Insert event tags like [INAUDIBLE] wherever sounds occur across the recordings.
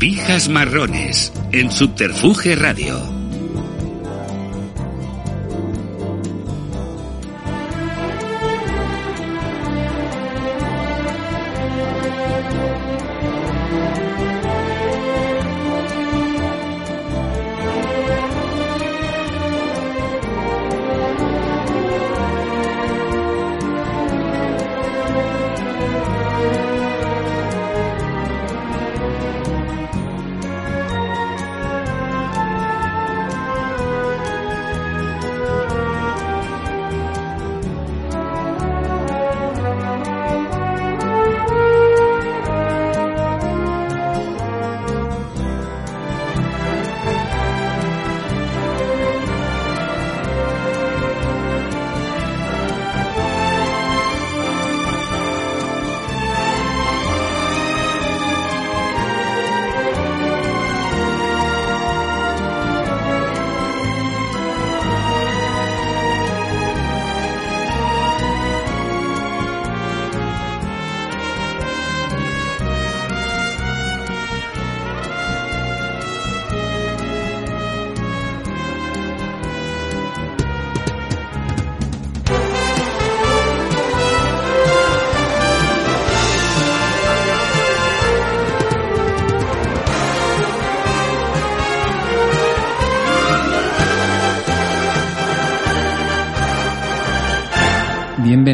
Pijas Marrones en Subterfuge Radio.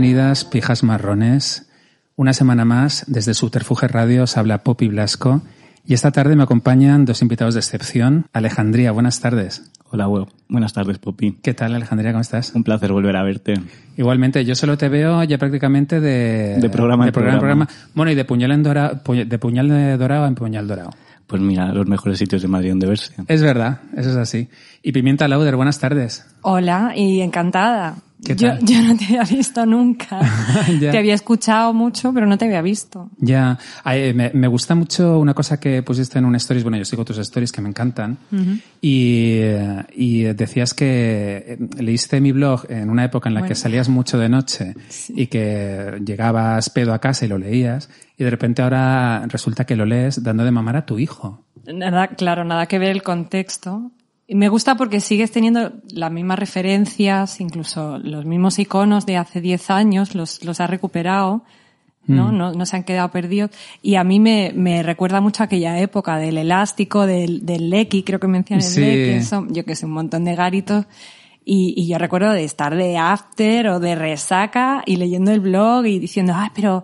Bienvenidas, pijas marrones. Una semana más, desde Subterfuge Radio, os habla Poppy Blasco. Y esta tarde me acompañan dos invitados de excepción. Alejandría, buenas tardes. Hola. Buenas tardes, Poppy. ¿Qué tal, Alejandría? ¿Cómo estás? Un placer volver a verte. Igualmente, yo solo te veo ya prácticamente de, De programa en programa, programa. Bueno, y de puñal, en dora- pu- de puñal de dorado en puñal dorado. Pues mira, los mejores sitios de Madrid donde verse. Es verdad, eso es así. Y Pimienta Lauder, buenas tardes. Hola y encantada. ¿Qué yo, tal? yo no te había visto nunca. [LAUGHS] Te había escuchado mucho, pero no te había visto. Ya, Ay, me, me gusta mucho una cosa que pusiste en un stories, bueno, yo sigo tus stories que me encantan, y, eh, y decías que eh, leíste mi blog en una época en la que salías mucho de noche y que llegabas pedo a casa y lo leías, y de repente ahora resulta que lo lees dando de mamar a tu hijo. Nada, claro, nada que ver el contexto. Me gusta porque sigues teniendo las mismas referencias, incluso los mismos iconos de hace 10 años, los, los has recuperado, ¿no? Mm. ¿no? No se han quedado perdidos. Y a mí me, me recuerda mucho aquella época del elástico, del, del lequi, creo que mencioné el Sí. lequi, eso, yo que sé, un montón de garitos. Y, y yo recuerdo de estar de after o de resaca y leyendo el blog y diciendo, ah, pero,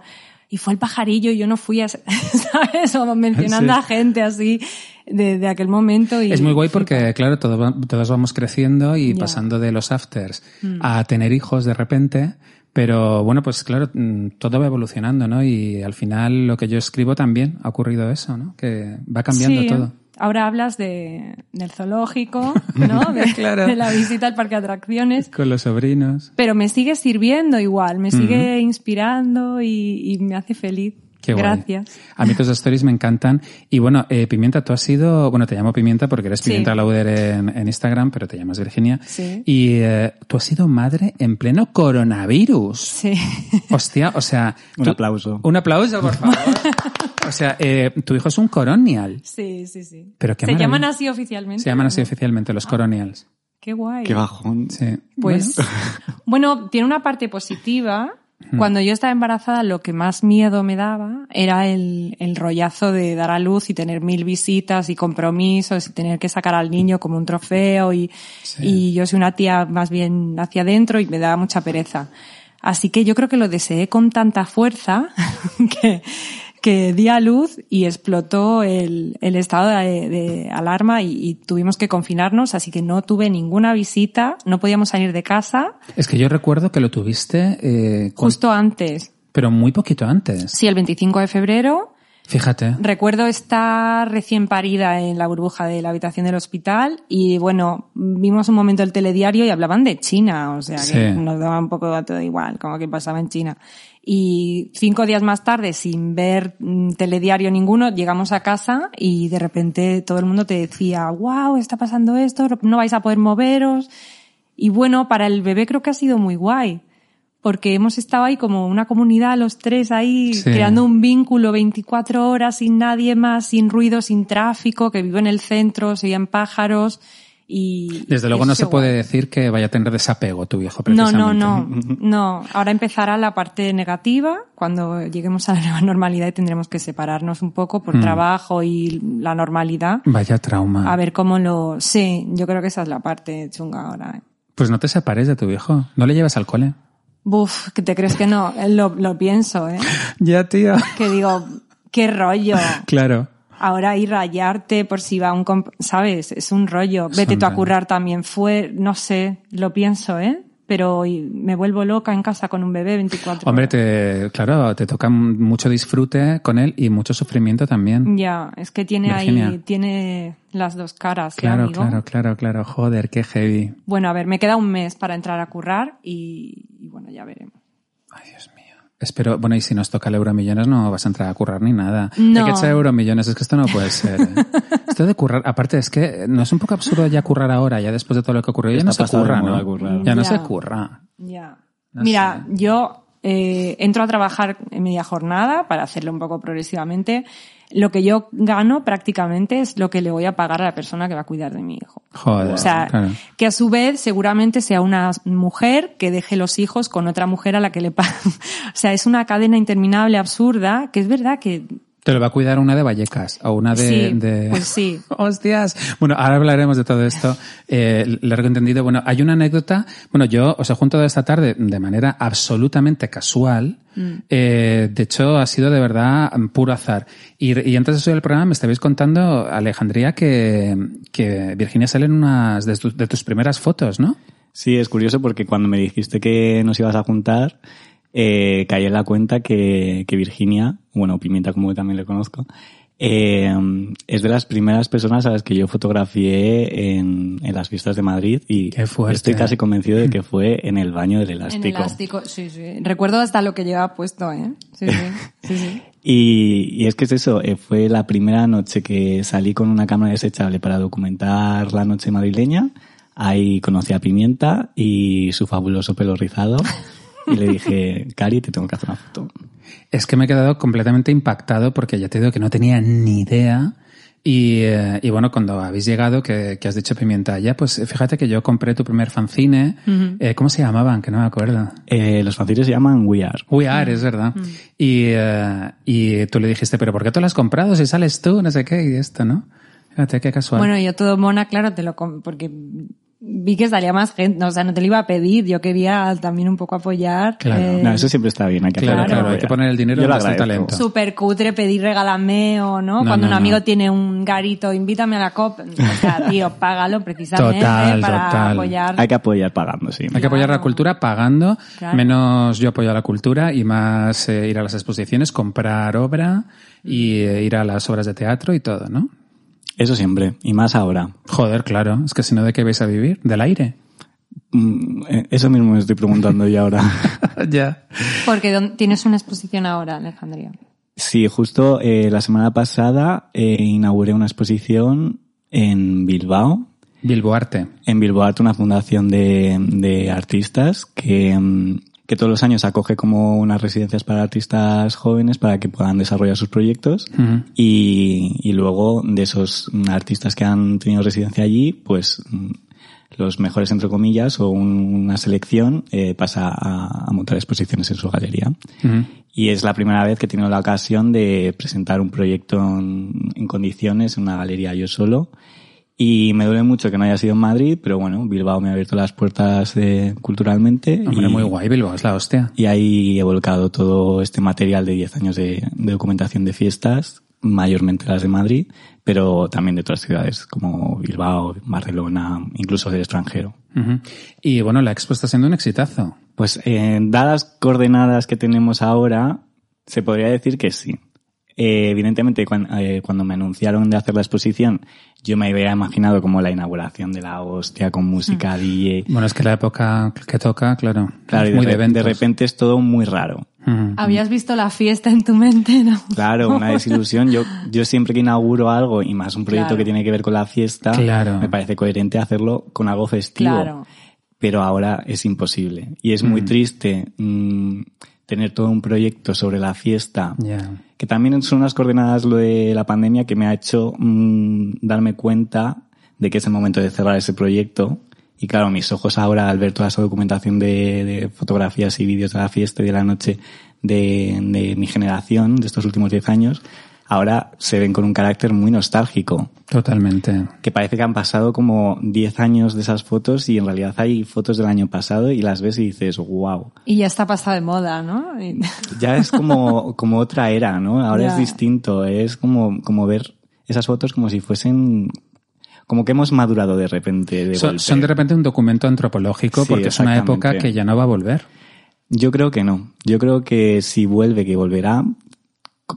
y fue el pajarillo y yo no fui a, ese-", [LAUGHS] ¿sabes? O mencionando Sí. a gente así de, de aquel momento. Y, Es muy guay porque, claro, todo todos vamos creciendo y pasando de los afters a tener hijos de repente. Pero bueno, pues claro, mm, todo va evolucionando, ¿no? Y al final lo que yo escribo también ha ocurrido eso, ¿no? Que va cambiando Sí, todo. Ahora hablas de, del zoológico, [LAUGHS] ¿no? De, Claro. de la visita al parque de atracciones. Con los sobrinos. Pero me sigue sirviendo igual, me sigue inspirando y, y me hace feliz. Qué guay. Gracias. A mí tus stories me encantan. Y bueno, eh, Pimienta, tú has sido, bueno, te llamo Pimienta porque eres Sí. Pimienta Lauder en, en Instagram, pero te llamas Virginia. Sí. Y eh, tú has sido madre en pleno coronavirus. Sí. Hostia, o sea... [LAUGHS] Un tú- aplauso. Un aplauso, por favor. [LAUGHS] o sea, eh, tu hijo es un coronial. Sí, sí, sí. Pero qué Se maravilla. llaman así oficialmente. Se llaman así oficialmente, los coronials. Qué guay. Qué bajón. Sí. Pues, bueno, [LAUGHS] tiene una parte positiva. Cuando yo estaba embarazada, lo que más miedo me daba era el, el rollazo de dar a luz y tener mil visitas y compromisos y tener que sacar al niño como un trofeo y, y yo soy una tía más bien hacia adentro y me daba mucha pereza. Así que yo creo que lo deseé con tanta fuerza [LAUGHS] que, que di a luz y explotó el, el estado de, de alarma y, y tuvimos que confinarnos, así que no tuve ninguna visita, no podíamos salir de casa Es que yo recuerdo que lo tuviste eh, con- justo antes. pero muy poquito antes. Sí, el 25 de febrero. Fíjate. Recuerdo estar recién parida en la burbuja de la habitación del hospital y bueno, vimos un momento el telediario y hablaban de China, o sea que Sí. nos daba un poco todo igual, como que pasaba en China. Y cinco días más tarde, sin ver mm, telediario ninguno, llegamos a casa y de repente todo el mundo te decía, wow, está pasando esto, no vais a poder moveros. Y bueno, para el bebé creo que ha sido muy guay porque hemos estado ahí como una comunidad, los tres ahí, Sí. creando un vínculo 24 horas sin nadie más, sin ruido, sin tráfico, que vivo en el centro, se oían pájaros y... Desde luego no se puede decir que vaya a tener desapego tu viejo, No, precisamente. no, no, no. Ahora empezará la parte negativa cuando lleguemos a la nueva normalidad y tendremos que separarnos un poco por Mm. trabajo y la normalidad. Vaya trauma. A ver cómo lo... Sí, yo creo que esa es la parte chunga ahora. ¿eh? Pues no te separes de tu viejo. No le llevas al cole. Buf, que te crees que no, lo, lo pienso, ¿eh? [LAUGHS] Ya, tío. que digo, qué rollo. [LAUGHS] Claro. Ahora ir rayarte por si va un, comp- ¿sabes? Es un rollo. Vete tú a currar también. Fue, no sé, lo pienso, ¿eh? Pero me vuelvo loca en casa con un bebé 24 Hombre, horas. te, claro, te toca mucho disfrute con él y mucho sufrimiento también. Ya, es que tiene Virginia. ahí, tiene las dos caras, ¿eh, Claro, amigo? claro, claro, claro. Joder, qué heavy. Bueno, a ver, me queda un mes para entrar a currar y, y bueno, ya veremos. Ay, Dios mío. Espero, bueno, y si nos toca el Euromillones no vas a entrar a currar ni nada. No. Hay que echar Euromillones, es que esto no puede ser. ¿eh? [LAUGHS] esto de currar, aparte es que no es un poco absurdo ya currar ahora, ya después de todo lo que ocurrió, ya no se pasado de curra, ¿no? Ya no Ya. se curra. Ya. No Mira, sé. yo eh, entro a trabajar en media jornada para hacerlo un poco progresivamente. Lo que yo gano prácticamente es lo que le voy a pagar a la persona que va a cuidar de mi hijo. Joder, O sea, claro. que a su vez seguramente sea una mujer que deje los hijos con otra mujer a la que le [LAUGHS] paga. o sea, es una cadena interminable, absurda, que es verdad que Te lo va a cuidar una de Vallecas o una de... Sí, de- pues sí. [LAUGHS] Hostias. Bueno, ahora hablaremos de todo esto. Eh, largo entendido. Bueno, hay una anécdota. Bueno, yo os he juntado esta tarde de manera absolutamente casual. Mm. Eh, de hecho, ha sido de verdad puro azar. Y, y antes de subir el programa me estabais contando, Alejandría, que, que Virginia sale en unas de, tus- de tus primeras fotos, ¿no? Sí, es curioso porque cuando me dijiste que nos ibas a juntar, eh, caí en la cuenta que, que Virginia, bueno, Pimienta como también le conozco, eh, es de las primeras personas a las que yo fotografié en, en las fiestas de Madrid y Qué fuerte. estoy casi convencido de que [LAUGHS] fue en el baño del elástico. en elástico, sí, sí. Recuerdo hasta lo que llevaba puesto, ¿eh? Sí, sí, [LAUGHS] sí, sí. Y, y es que es eso, eh, fue la primera noche que salí con una cámara desechable para documentar la noche madrileña. Ahí conocí a Pimienta y su fabuloso pelo rizado. [LAUGHS] Y le dije, Cari, te tengo que hacer una foto. Es que me he quedado completamente impactado porque ya te digo que no tenía ni idea. Y, eh, y bueno, cuando habéis llegado, que, que has dicho Pimienta, ya, pues fíjate que yo compré tu primer fanzine. Eh, ¿Cómo se llamaban? Que no me acuerdo. Eh, los fanzines se llaman We Are. We Are, es verdad. Y, eh, y tú le dijiste, pero ¿por qué tú lo has comprado si sales tú? No sé qué, y esto, ¿no? Fíjate qué casual. Bueno, yo todo mona, claro, te lo porque vi que salía más gente, no, o sea, no te lo iba a pedir, yo quería también un poco apoyar. Claro. eh, No, eso siempre está bien, hay que Claro, claro, hay que poner el dinero donde está el talento. Súper cutre pedir regálame o no, No, cuando no, un amigo no. tiene un garito, invítame a la COP. O sea, [LAUGHS] tío, págalo precisamente Total, para total. apoyar. Hay que apoyar pagando, sí. Hay que apoyar la cultura pagando, Claro. menos yo apoyo a la cultura y más eh, ir a las exposiciones, comprar obra y eh, ir a las obras de teatro y todo, ¿no? Eso siempre, y más ahora. Joder, claro, es que si no, ¿de qué vais a vivir? ¿Del aire? Mm, eh, Eso mismo me estoy preguntando yo ahora. [LAUGHS] ya. Porque tienes una exposición ahora, Alejandría. Sí, justo eh, la semana pasada eh, inauguré una exposición en Bilbao, Bilbo Arte. en Bilbao Arte, una fundación de, de artistas que, mm, que todos los años acoge como unas residencias para artistas jóvenes para que puedan desarrollar sus proyectos y, y luego de esos artistas que han tenido residencia allí, pues mm, los mejores entre comillas o un- una selección eh, pasa a, a montar exposiciones en su galería. Y es la primera vez que he tenido la ocasión de presentar un proyecto en, en condiciones en una galería yo solo. Y me duele mucho que no haya sido en Madrid, pero bueno, Bilbao me ha abierto las puertas eh, culturalmente. Hombre, y, muy guay, Bilbao, es la hostia. Y ahí he volcado todo este material de 10 años de, de documentación de fiestas, mayormente las de Madrid, pero también de otras ciudades como Bilbao, Barcelona, incluso del extranjero. Y bueno, la expo está siendo un exitazo. Pues eh, dadas coordenadas que tenemos ahora, se podría decir que sí. Eh, evidentemente, eh, cuando me anunciaron de hacer la exposición, yo me había imaginado como la inauguración de la hostia con música DJ. Bueno, es que la época que toca, claro, Claro, es y muy de, re- repente es todo muy raro. Ujú. ¿Habías visto la fiesta en tu mente? No. Claro, una [LAUGHS] desilusión. Yo, yo siempre que inauguro algo, y más un proyecto Claro. que tiene que ver con la fiesta, Claro. me parece coherente hacerlo con algo festivo. Claro. Pero ahora es imposible. Y es muy triste mm, tener todo un proyecto sobre la fiesta, Ya. que también son unas coordenadas lo de la pandemia que me ha hecho mm, darme cuenta de que es el momento de cerrar ese proyecto. Y claro, mis ojos ahora al ver toda esa documentación de, de fotografías y vídeos de la fiesta y de la noche de, de mi generación, de estos últimos 10 años, ahora se ven con un carácter muy nostálgico. Totalmente. Que parece que han pasado como 10 años de esas fotos y en realidad hay fotos del año pasado y las ves y dices, wow. Y ya está pasada de moda, ¿no? Y- [LAUGHS] Ya es como, como otra era, ¿no? Ahora Ya. es distinto. Es como, como ver esas fotos como si fuesen, como que hemos madurado de repente. De Son, de repente un documento antropológico Sí, porque es una época que ya no va a volver. Yo creo que no. Yo creo que si vuelve, que volverá,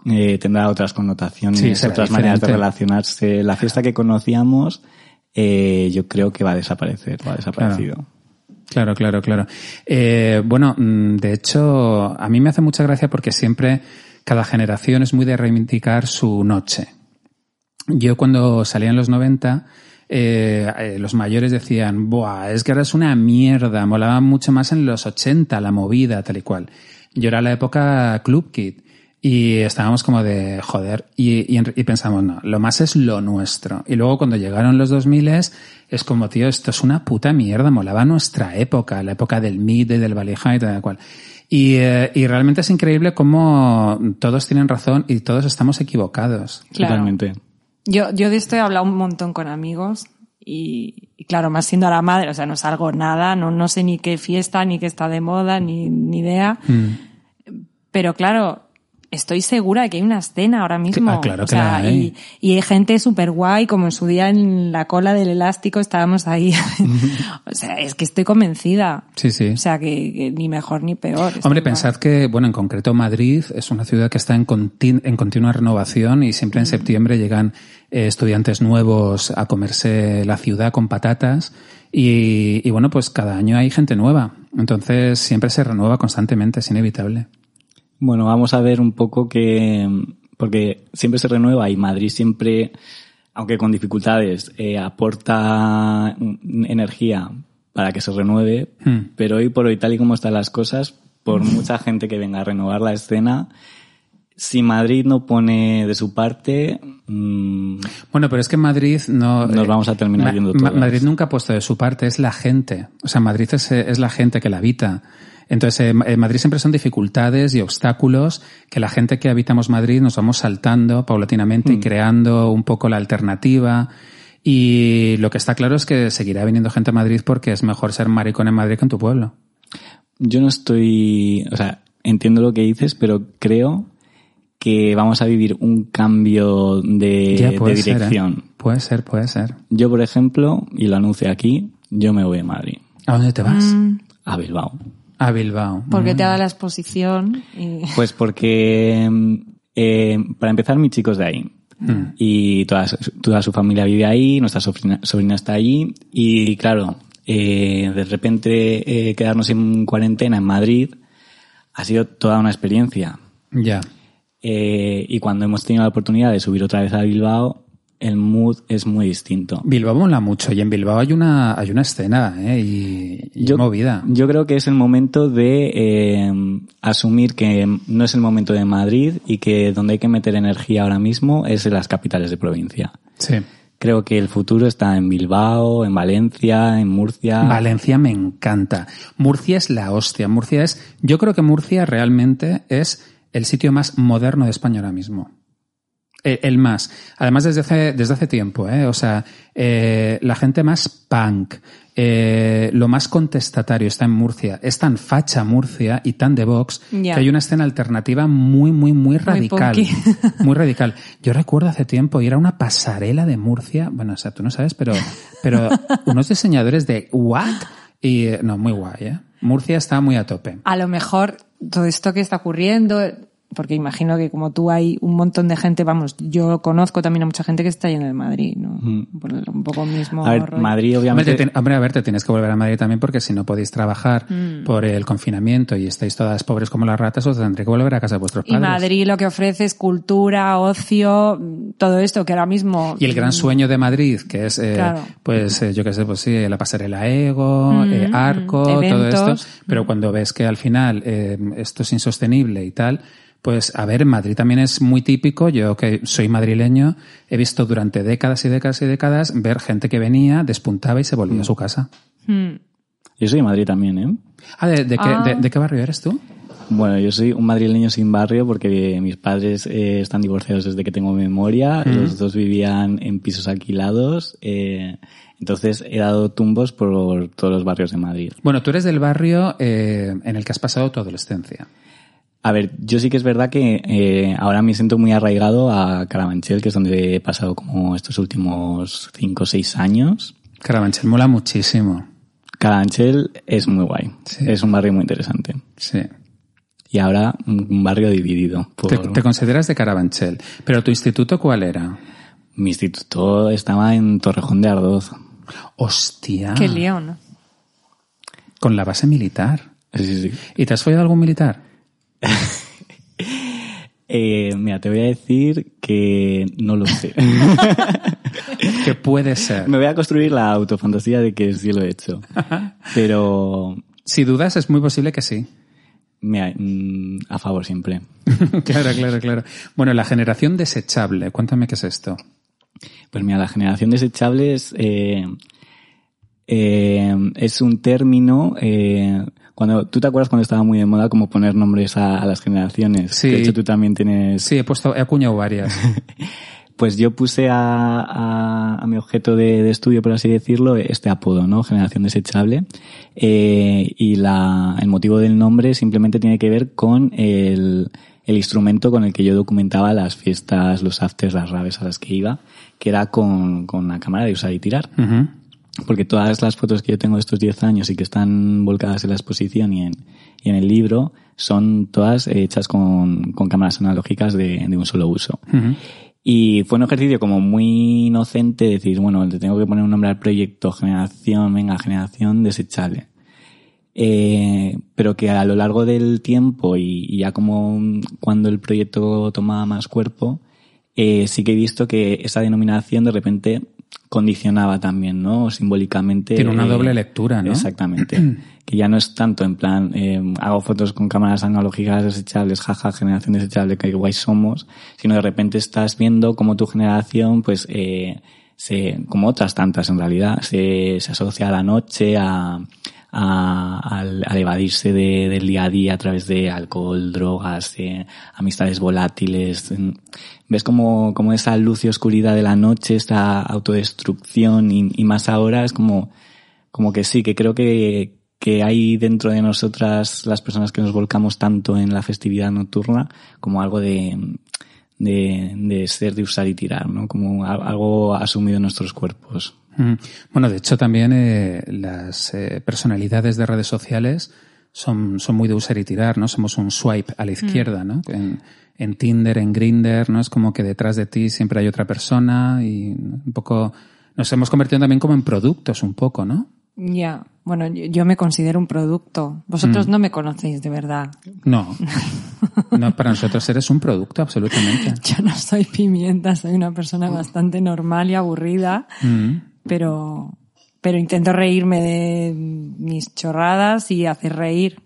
eh, tendrá otras connotaciones, Sí, otras maneras de relacionarse. La fiesta que conocíamos, eh, yo creo que va a desaparecer, va a desaparecido. Claro, claro, claro. Eh, bueno, mm, de hecho, a mí me hace mucha gracia porque siempre cada generación es muy de reivindicar su noche. Yo cuando salía en los 90, eh, eh, los mayores decían, Buah, es que ahora es una mierda, molaba mucho más en los 80 la movida, tal y cual. Yo era la época Club Kid y estábamos como de joder y, y, y pensamos, no, lo más es lo nuestro. Y luego cuando llegaron los 2000 es como, tío, esto es una puta mierda, molaba nuestra época, la época del mid y del Valley High y tal cual. Y, eh, y realmente es increíble cómo todos tienen razón y todos estamos equivocados. Claro. Totalmente. Yo, yo de esto he hablado un montón con amigos y, y claro, más siendo la madre, o sea, no salgo nada, no, no sé ni qué fiesta, ni qué está de moda, ni, ni idea. Pero claro, estoy segura de que hay una escena ahora mismo. Ah, claro o que sea, la hay. Y, y hay gente súper guay, como en su día en la cola del elástico estábamos ahí. [LAUGHS] o sea, es que estoy convencida. Sí, sí. O sea, que, que ni mejor ni peor. Hombre, pensad que, bueno, en concreto Madrid es una ciudad que está en, contin- en continua renovación y siempre en septiembre llegan eh, estudiantes nuevos a comerse la ciudad con patatas y, y, bueno, pues cada año hay gente nueva. Entonces siempre se renueva constantemente, es inevitable. Bueno, vamos a ver un poco que, porque siempre se renueva y Madrid siempre, aunque con dificultades, eh, aporta energía para que se renueve, Hmm. pero hoy por hoy, tal y como están las cosas, por mucha gente que venga a renovar la escena, si Madrid no pone de su parte, mm, Bueno, pero es que Madrid no... Nos eh, vamos a terminar yendo todas. Madrid nunca ha puesto de su parte, es la gente. O sea, Madrid es, eh, es la gente que la habita. Entonces, en Madrid siempre son dificultades y obstáculos que la gente que habitamos Madrid nos vamos saltando paulatinamente Mm. y creando un poco la alternativa. Y lo que está claro es que seguirá viniendo gente a Madrid porque es mejor ser maricón en Madrid que en tu pueblo. yo no estoy, o sea, entiendo lo que dices, pero creo que vamos a vivir un cambio de, Ya de puede ser, ¿eh? dirección. Puede ser, puede ser. Yo, por ejemplo, y lo anuncio aquí, yo me voy a Madrid, ¿A dónde te vas? Mm, a Bilbao. A Bilbao. porque Mm. te ha dado la exposición y... Pues porque, mm, eh, para empezar, mi chico es de ahí. Mm. Y toda, su- toda su familia vive ahí, nuestra sobrina, sobrina está allí. Y claro, eh, de repente eh, quedarnos en cuarentena en Madrid ha sido toda una experiencia. Ya. Eh, y cuando hemos tenido la oportunidad de subir otra vez a Bilbao, el mood es muy distinto. Bilbao mola mucho y en Bilbao hay una, hay una escena, ¿eh? Y, y movida. Yo creo que es el momento de eh, asumir que no es el momento de Madrid y que donde hay que meter energía ahora mismo es en las capitales de provincia. Sí. Creo que el futuro está en Bilbao, en Valencia, en Murcia. Valencia me encanta. Murcia es la hostia. Murcia es, yo creo que Murcia realmente es el sitio más moderno de España ahora mismo. Eh, El más. Además, desde hace, desde hace tiempo, ¿eh? O sea, eh, la gente más punk, eh, lo más contestatario está en Murcia. Es tan facha Murcia y tan de Vox que hay una escena alternativa muy, muy, muy radical. punky. [LAUGHS] Muy radical. Yo recuerdo hace tiempo ir a una pasarela de Murcia. Bueno, o sea, tú no sabes, pero, pero [LAUGHS] unos diseñadores de what? Y, eh, no, muy guay, ¿eh? Murcia está muy a tope. A lo mejor todo esto que está ocurriendo, porque imagino que como tú hay un montón de gente, vamos, yo conozco también a mucha gente que está yendo de Madrid, ¿no? Por el- un poco mismo A ver, rollo. Madrid Hombre, obviamente... te ten- hombre, a ver, te tienes que volver a Madrid también porque si no podéis trabajar Mm. por el confinamiento y estáis todas pobres como las ratas, os tendré que volver a casa de vuestros Y padres. Madrid lo que ofrece es cultura, ocio, todo esto que ahora mismo... Y el gran sueño de Madrid, que es, eh, Claro. pues, eh, yo qué sé, pues sí, la pasarela Ego, Mm, eh, Arco, todo esto. Pero cuando ves que al final eh, esto es insostenible y tal, pues, a ver, en Madrid también es muy típico. Yo que soy madrileño, he visto durante décadas y décadas y décadas ver gente que venía, despuntaba y se volvía a su casa. Mm. Yo soy de Madrid también, ¿eh? Ah, ¿de, de qué, Ah. de- de qué barrio eres tú? Bueno, yo soy un madrileño sin barrio porque mis padres eh, están divorciados desde que tengo memoria. Los dos vivían en pisos alquilados. eh, entonces he dado tumbos por todos los barrios de Madrid. Bueno, tú eres del barrio eh, en el que has pasado tu adolescencia. A ver, yo sí que es verdad que eh, ahora me siento muy arraigado a Carabanchel, que es donde he pasado como estos últimos cinco o seis años. Carabanchel mola muchísimo. Carabanchel es muy guay. Sí. Es un barrio muy interesante. Sí. Y ahora un un barrio dividido por... Te, te consideras de Carabanchel. ¿Pero tu instituto cuál era? Mi instituto estaba en Torrejón de Ardoz. Hostia. Qué lío, ¿no? Con la base militar. Sí, sí, sí. ¿Y te has follado algún militar? [LAUGHS] Eh, mira, te voy a decir que no lo sé. [LAUGHS] Que puede ser. Me voy a construir la autofantasía de que sí lo he hecho. Pero, Si dudas, es muy posible que sí. mira, mm, a favor siempre. [LAUGHS] claro, claro, claro. Bueno, la generación desechable. Cuéntame qué es esto. Pues mira, la generación desechable es, eh, eh, es un término, eh, cuando, ¿tú te acuerdas cuando estaba muy de moda como poner nombres a, a las generaciones? Sí. Que de hecho tú también tienes... Sí, he puesto, he acuñado varias. [LAUGHS] Pues yo puse a, a, a mi objeto de, de estudio, por así decirlo, este apodo, ¿no? Generación desechable. Eh, y la, el motivo del nombre simplemente tiene que ver con el, el instrumento con el que yo documentaba las fiestas, los afters, las raves a las que iba, que era con, con la cámara de usar y tirar. Porque todas las fotos que yo tengo de estos 10 años y que están volcadas en la exposición y en, y en el libro son todas hechas con, con cámaras analógicas de, de un solo uso. Y fue un ejercicio como muy inocente decir, bueno, le tengo que poner un nombre al proyecto, generación, venga, generación desechable. Eh, pero que a lo largo del tiempo y, y ya como cuando el proyecto tomaba más cuerpo, eh, sí que he visto que esa denominación de repente condicionaba también, ¿no? Simbólicamente. Tiene una eh, doble lectura, ¿no? Exactamente. [CLEARS THROAT] que ya no es tanto en plan, eh, hago fotos con cámaras analógicas desechables, jaja, generación desechable, que guay somos, sino de repente estás viendo cómo tu generación, pues, eh, se, como otras tantas en realidad, se, se asocia a la noche, a, a, al, al evadirse de- del día a día a través de alcohol, drogas, amistades volátiles. Ves como, como esa luz y oscuridad de la noche, esta autodestrucción y, y más ahora es como, como que sí, que creo que, que hay dentro de nosotras las personas que nos volcamos tanto en la festividad nocturna como algo de, de, de ser de usar y tirar, ¿no? Como algo asumido en nuestros cuerpos. Mm. Bueno, de hecho también eh, las eh, personalidades de redes sociales son, son muy de usar y tirar, ¿no? Somos un swipe a la izquierda, ¿no? En, en Tinder, en Grinder, ¿no? Es como que detrás de ti siempre hay otra persona y un poco nos hemos convertido también como en productos un poco, ¿no? Ya, bueno, yo, me considero un producto. Vosotros no me conocéis de verdad. No. [LAUGHS] No, para nosotros eres un producto, absolutamente. Yo no soy pimienta, soy una persona bastante normal y aburrida, Mm. Pero, pero intento reírme de mis chorradas y hacer reír.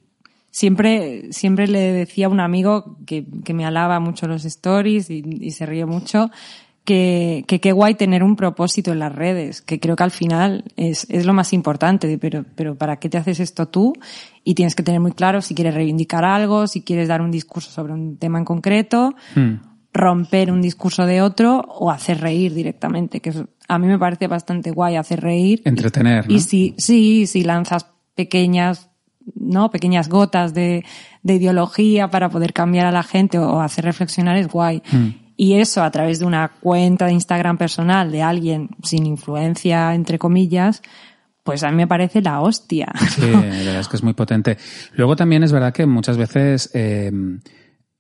Siempre, siempre le decía a un amigo que, que me alaba mucho los stories y, se ríe mucho, que, que qué guay tener un propósito en las redes, que creo que al final es, es lo más importante, pero, pero ¿para qué te haces esto tú? Y tienes que tener muy claro si quieres reivindicar algo, si quieres dar un discurso sobre un tema en concreto, Mm. Romper un discurso de otro o hacer reír directamente, que a mí me parece bastante guay hacer reír. Entretener, ¿no? Y si, sí, si lanzas pequeñas, ¿no? Pequeñas gotas de, de ideología para poder cambiar a la gente o, hacer reflexionar es guay. Mm. Y eso a través de una cuenta de Instagram personal de alguien sin influencia, entre comillas, pues a mí me parece la hostia. Sí, la verdad es que es muy potente. Luego también es verdad que muchas veces eh,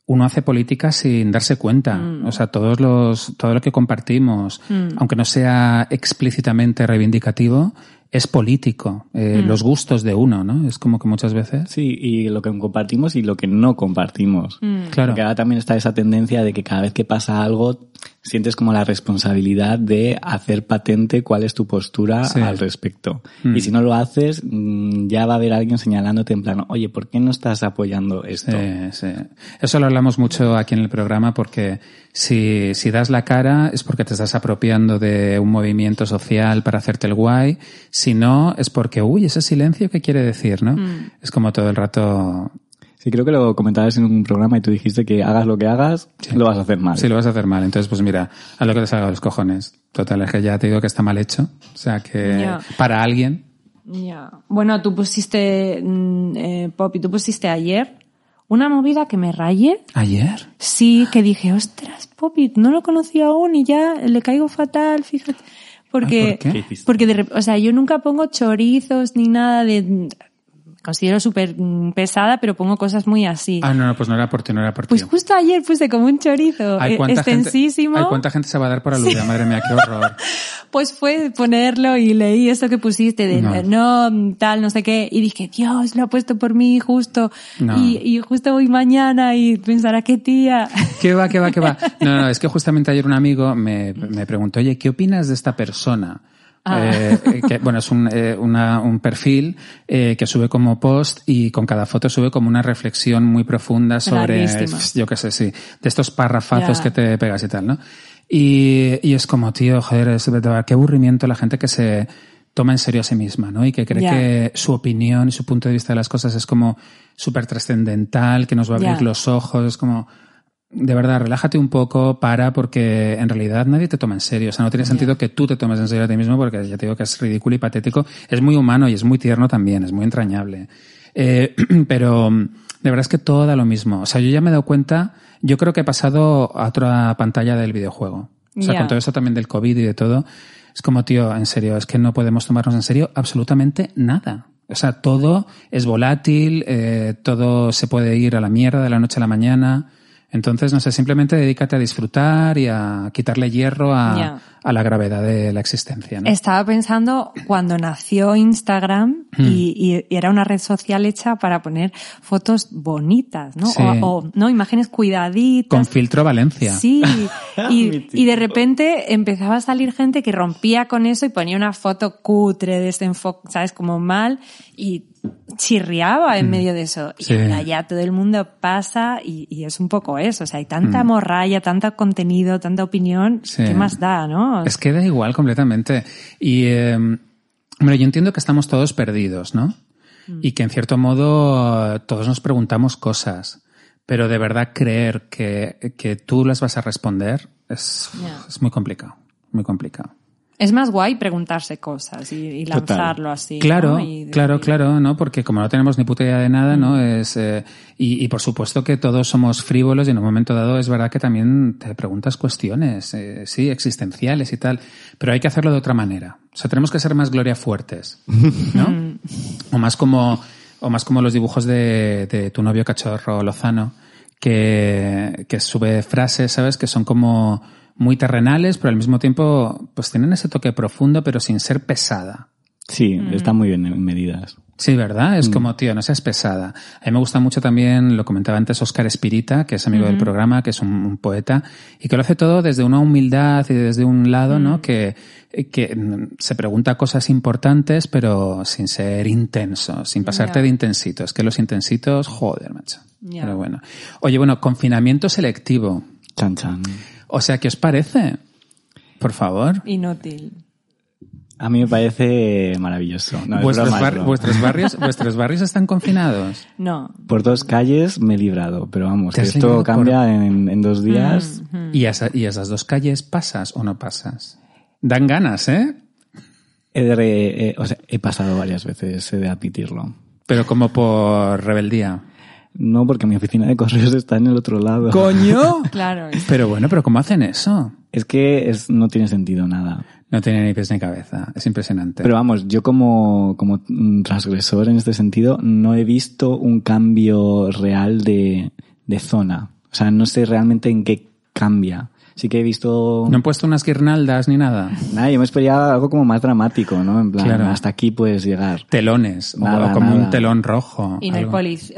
uno hace política sin darse cuenta. Mm. O sea, todos los, todo lo que compartimos, aunque no sea explícitamente reivindicativo, es político. Eh, Mm. Los gustos de uno, ¿no? Es como que muchas veces. Sí, y lo que compartimos y lo que no compartimos. Mm. Claro. Porque ahora también está esa tendencia de que cada vez que pasa algo, sientes como la responsabilidad de hacer patente cuál es tu postura Sí. al respecto. Mm. Y si no lo haces, mm, ya va a haber alguien señalándote en plan, oye, ¿por qué no estás apoyando esto? Sí, sí. Eso lo hablamos mucho aquí en el programa porque si, si das la cara es porque te estás apropiando de un movimiento social para hacerte el guay. Si no, es porque, uy, ese silencio, ¿qué quiere decir, no? Es como todo el rato, Sí, creo que lo comentabas en un programa y tú dijiste que hagas lo que hagas, lo vas a hacer mal. sí, lo vas a hacer mal. Entonces, pues mira, haz lo que te salga los cojones. Total, es que ya te digo que está mal hecho. O sea, que para alguien, Ya. Bueno, tú pusiste, mm, eh, Poppy, tú pusiste ayer una movida que me rayé. ayer. Sí, que dije, ostras, Poppy, no lo conocía aún y ya le caigo fatal, fíjate. Porque, ¿por qué? Porque de rep- o sea, yo nunca pongo chorizos ni nada de, considero súper mm, pesada, pero pongo cosas muy así. Ah, no, no, pues no era por ti, no era por ti. Pues justo ayer puse como un chorizo Hay eh, cuánta gente, extensísimo. hay cuánta gente se va a dar por aludida, madre mía, qué horror. [LAUGHS] Pues fue ponerlo y leí eso que pusiste de No. no, tal, no sé qué, y dije, Dios, lo ha puesto por mí justo, No. y, y justo voy mañana y pensará qué tía. [LAUGHS] ¿Qué va, qué va, qué va? [LAUGHS] No, no, es que justamente ayer un amigo me, me preguntó, oye, ¿qué opinas de esta persona? Ah. Eh, eh, que, bueno, es un, eh, una- un perfil eh, que sube como post y con cada foto sube como una reflexión muy profunda sobre, yo qué sé, sí, de estos parrafazos que te pegas y tal, ¿no? Y, y es como, tío, joder, es, qué aburrimiento la gente que se toma en serio a sí misma, ¿no? Y que cree que su opinión y su punto de vista de las cosas es como súper trascendental, que nos va a abrir los ojos, es como, de verdad, relájate un poco, para, porque en realidad nadie te toma en serio. O sea, no tiene sentido que tú te tomes en serio a ti mismo, porque ya te digo que es ridículo y patético. Es muy humano y es muy tierno también, es muy entrañable. Eh, [CLEARS THROAT] pero de verdad es que todo da lo mismo. O sea, yo ya me he dado cuenta, yo creo que he pasado a otra pantalla del videojuego. O sea, con todo esto también del COVID y de todo, es como, tío, en serio, es que no podemos tomarnos en serio absolutamente nada. O sea, todo es volátil, eh, todo se puede ir a la mierda de la noche a la mañana. Entonces, no sé, simplemente dedícate a disfrutar y a quitarle hierro a, la gravedad de la existencia. ¿no? Estaba pensando cuando nació Instagram Hmm. y, y- y era una red social hecha para poner fotos bonitas, ¿no? Sí. O, o, no, imágenes cuidaditas. Con filtro Valencia. Sí, [LAUGHS] y, y de repente empezaba a salir gente que rompía con eso y ponía una foto cutre, desenfoque, ¿sabes? Como mal y chirriaba en medio de eso. Sí. Y ya todo el mundo pasa y, y es un poco eso. O sea, hay tanta morralla, tanto contenido, tanta opinión, Sí. ¿qué más da, no? Es que da igual completamente. Y, eh, hombre, yo entiendo que estamos todos perdidos, ¿no? Mm. Y que en cierto modo todos nos preguntamos cosas. Pero de verdad creer que, que tú las vas a responder es, es muy complicado. Muy complicado. Es más guay preguntarse cosas y, lanzarlo así. Claro, ¿no? Y decir- claro, claro, ¿no? Porque como no tenemos ni puta idea de nada, ¿no? Es, eh, y, y por supuesto que todos somos frívolos y en un momento dado es verdad que también te preguntas cuestiones, eh, sí, existenciales y tal, pero hay que hacerlo de otra manera. O sea, tenemos que ser más Gloria Fuertes, ¿no? [LAUGHS] o más como, o más como los dibujos de, de tu novio cachorro Lozano, que, que sube frases, ¿sabes? Que son como muy terrenales, pero al mismo tiempo, pues tienen ese toque profundo, pero sin ser pesada. Sí, están muy bien en medidas. Sí, ¿verdad? Es como, tío, no seas pesada. A mí me gusta mucho también, lo comentaba antes Oscar Espirita, que es amigo del programa, que es un, un poeta, y que lo hace todo desde una humildad y desde un lado, ¿no? Que, que mm, se pregunta cosas importantes, pero sin ser intenso, sin pasarte de intensito. Es que los intensitos, joder, macho. Pero bueno. Oye, bueno, confinamiento selectivo. Chan chan. O sea, ¿qué os parece? Por favor. Inútil. A mí me parece maravilloso. No, es ¿Vuestros, broma, bar- vuestros barrios, [LAUGHS] ¿Vuestros barrios están confinados? No. Por dos calles me he librado, pero vamos, esto cambia en, en dos días. ¿Y, a esa- ¿Y esas dos calles pasas o no pasas? Dan ganas, ¿eh? He, de re- eh, o sea, he pasado varias veces, he de admitirlo. Pero como por rebeldía. No, porque mi oficina de correos está en el otro lado. ¡Coño! [LAUGHS] Claro. es- Pero bueno, pero ¿cómo hacen eso? Es que es, no tiene sentido nada. No tiene ni pies ni cabeza. Es impresionante. Pero vamos, yo como, como transgresor en este sentido, no he visto un cambio real de, de zona. O sea, no sé realmente en qué cambia. Sí que he visto... ¿No han puesto unas guirnaldas ni nada? Nada, yo me esperaba algo como más dramático, ¿no? En plan, Claro. hasta aquí puedes llegar. Telones. o- Nada, o como un telón rojo. Y no hay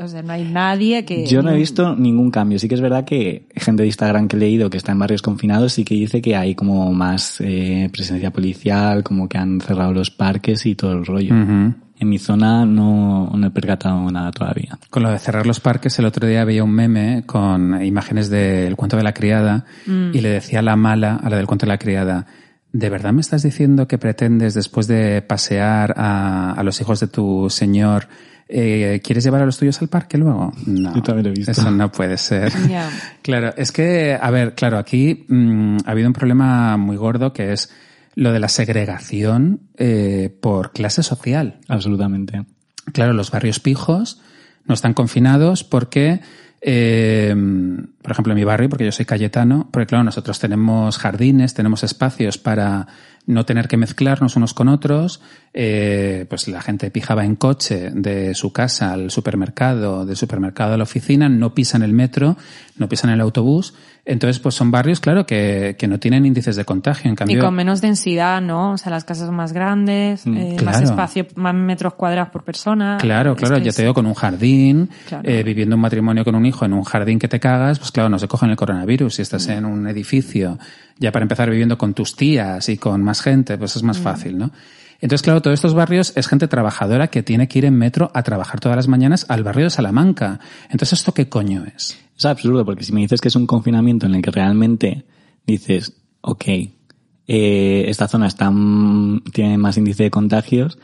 o sea, no hay nadie que... Yo no he visto ningún cambio. Sí que es verdad que gente de Instagram que he leído que está en barrios confinados sí que dice que hay como más eh, presencia policial, como que han cerrado los parques y todo el rollo. En mi zona no, no he percatado nada todavía. Con lo de cerrar los parques, el otro día veía un meme con imágenes del cuento de la criada y le decía a la mala, a la del cuento de la criada, ¿de verdad me estás diciendo que pretendes, después de pasear a, a los hijos de tu señor, eh, ¿quieres llevar a los tuyos al parque luego? No. Yo también lo he visto. Eso no puede ser. [LAUGHS] Claro, es que, a ver, claro, aquí mm, ha habido un problema muy gordo que es lo de la segregación eh, por clase social. Absolutamente. Claro, los barrios pijos no están confinados porque, eh, por ejemplo, en mi barrio, porque yo soy cayetano, porque claro, nosotros tenemos jardines, tenemos espacios para no tener que mezclarnos unos con otros, eh, pues la gente pija va en coche de su casa al supermercado, del supermercado a la oficina, no pisan el metro, no pisan el autobús, entonces pues son barrios, claro, que, que no tienen índices de contagio, en Y cambio... con menos densidad, ¿no? O sea, las casas más grandes, eh, más espacio, más metros cuadrados por persona. Claro, Es claro, que ya es- te digo, con un jardín, Claro. eh, viviendo un matrimonio con un hijo en un jardín que te cagas, pues claro, no se cogen el coronavirus. Si estás en un edificio, ya para empezar viviendo con tus tías y con más gente, pues es más fácil, ¿no? Entonces, claro, todos estos barrios es gente trabajadora que tiene que ir en metro a trabajar todas las mañanas al barrio de Salamanca. Entonces, ¿esto qué coño es? Es absurdo porque si me dices que es un confinamiento en el que realmente dices, ok, eh, esta zona está, mm, tiene más índice de contagios,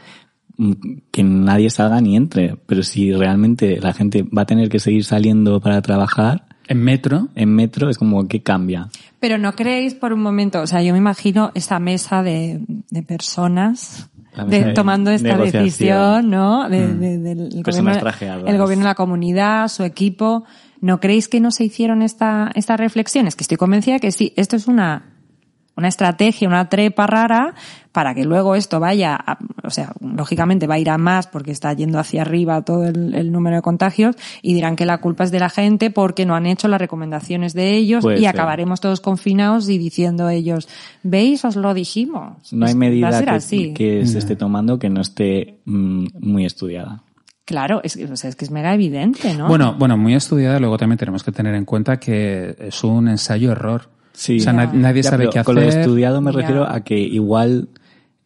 mm, que nadie salga ni entre. Pero si realmente la gente va a tener que seguir saliendo para trabajar, En metro, en metro es como que cambia. Pero no creéis por un momento, o sea, yo me imagino esta mesa de, de personas de- de tomando esta decisión, ¿no? De, de- del Personas gobierno, el gobierno de la comunidad, su equipo. ¿No creéis que no se hicieron esta, estas reflexiones? Que estoy convencida que sí, esto es una, una estrategia, una trepa rara para que luego esto vaya, a- o sea, lógicamente va a ir a más porque está yendo hacia arriba todo el, el número de contagios y dirán que la culpa es de la gente porque no han hecho las recomendaciones de ellos Puede y ser. acabaremos todos confinados y diciendo ellos, ¿veis? Os lo dijimos. No hay medida que, así. que se esté tomando que no esté mm, muy estudiada. Claro, es, que- o sea, es que es mega evidente, ¿no? bueno, bueno, muy estudiada, luego también tenemos que tener en cuenta que es un ensayo-error. Sí. O sea, na- nadie Ya, sabe qué hacer. Con lo estudiado me Ya. refiero a que igual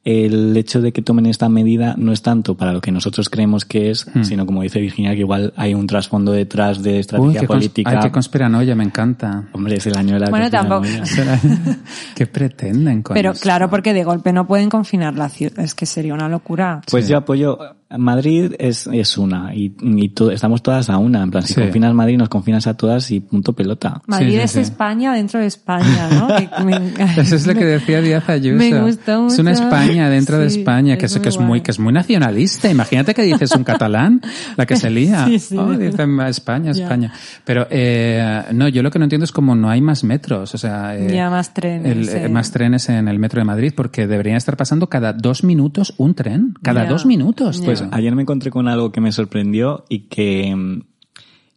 el hecho de que tomen esta medida no es tanto para lo que nosotros creemos que es, sino como dice Virginia, que igual hay un trasfondo detrás de Hmm. Uy, estrategia qué, cons- política. ay, qué conspiranoia, me encanta. Hombre, es el año de la Bueno, tampoco-. [LAUGHS] ¿Qué pretenden con Pero claro, porque de golpe no pueden confinar la ciudad. Es que sería una locura. Pues yo apoyo. Madrid es, es una y, y to- estamos todas a una. En plan, si Sí. confinas Madrid, nos confinas a todas y punto pelota. Madrid Sí, sí, es sí. España dentro de España, ¿no? [LAUGHS] Que me- Eso es lo que decía Díaz [LAUGHS] Ayuso. Me gustó Es una mucho. España dentro de España, que es es, que muy es muy, que es muy nacionalista. Imagínate que dices un catalán, la que se [LAUGHS] lía. Sí, sí. Oh, dicen España. España. Pero, eh, no, yo lo que no entiendo es como no hay más metros, o sea, eh, Ya, más trenes, el- eh, más trenes en el metro de Madrid, porque deberían estar pasando cada dos minutos un tren. Cada dos minutos. Ya. Pues ayer me encontré con algo que me sorprendió y que, mm,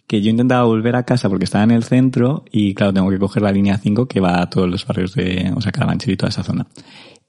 que yo intentaba volver a casa porque estaba en el centro y claro, tengo que coger la línea 5 que va a todos los barrios de, o sea, Carabanchel y toda esa zona.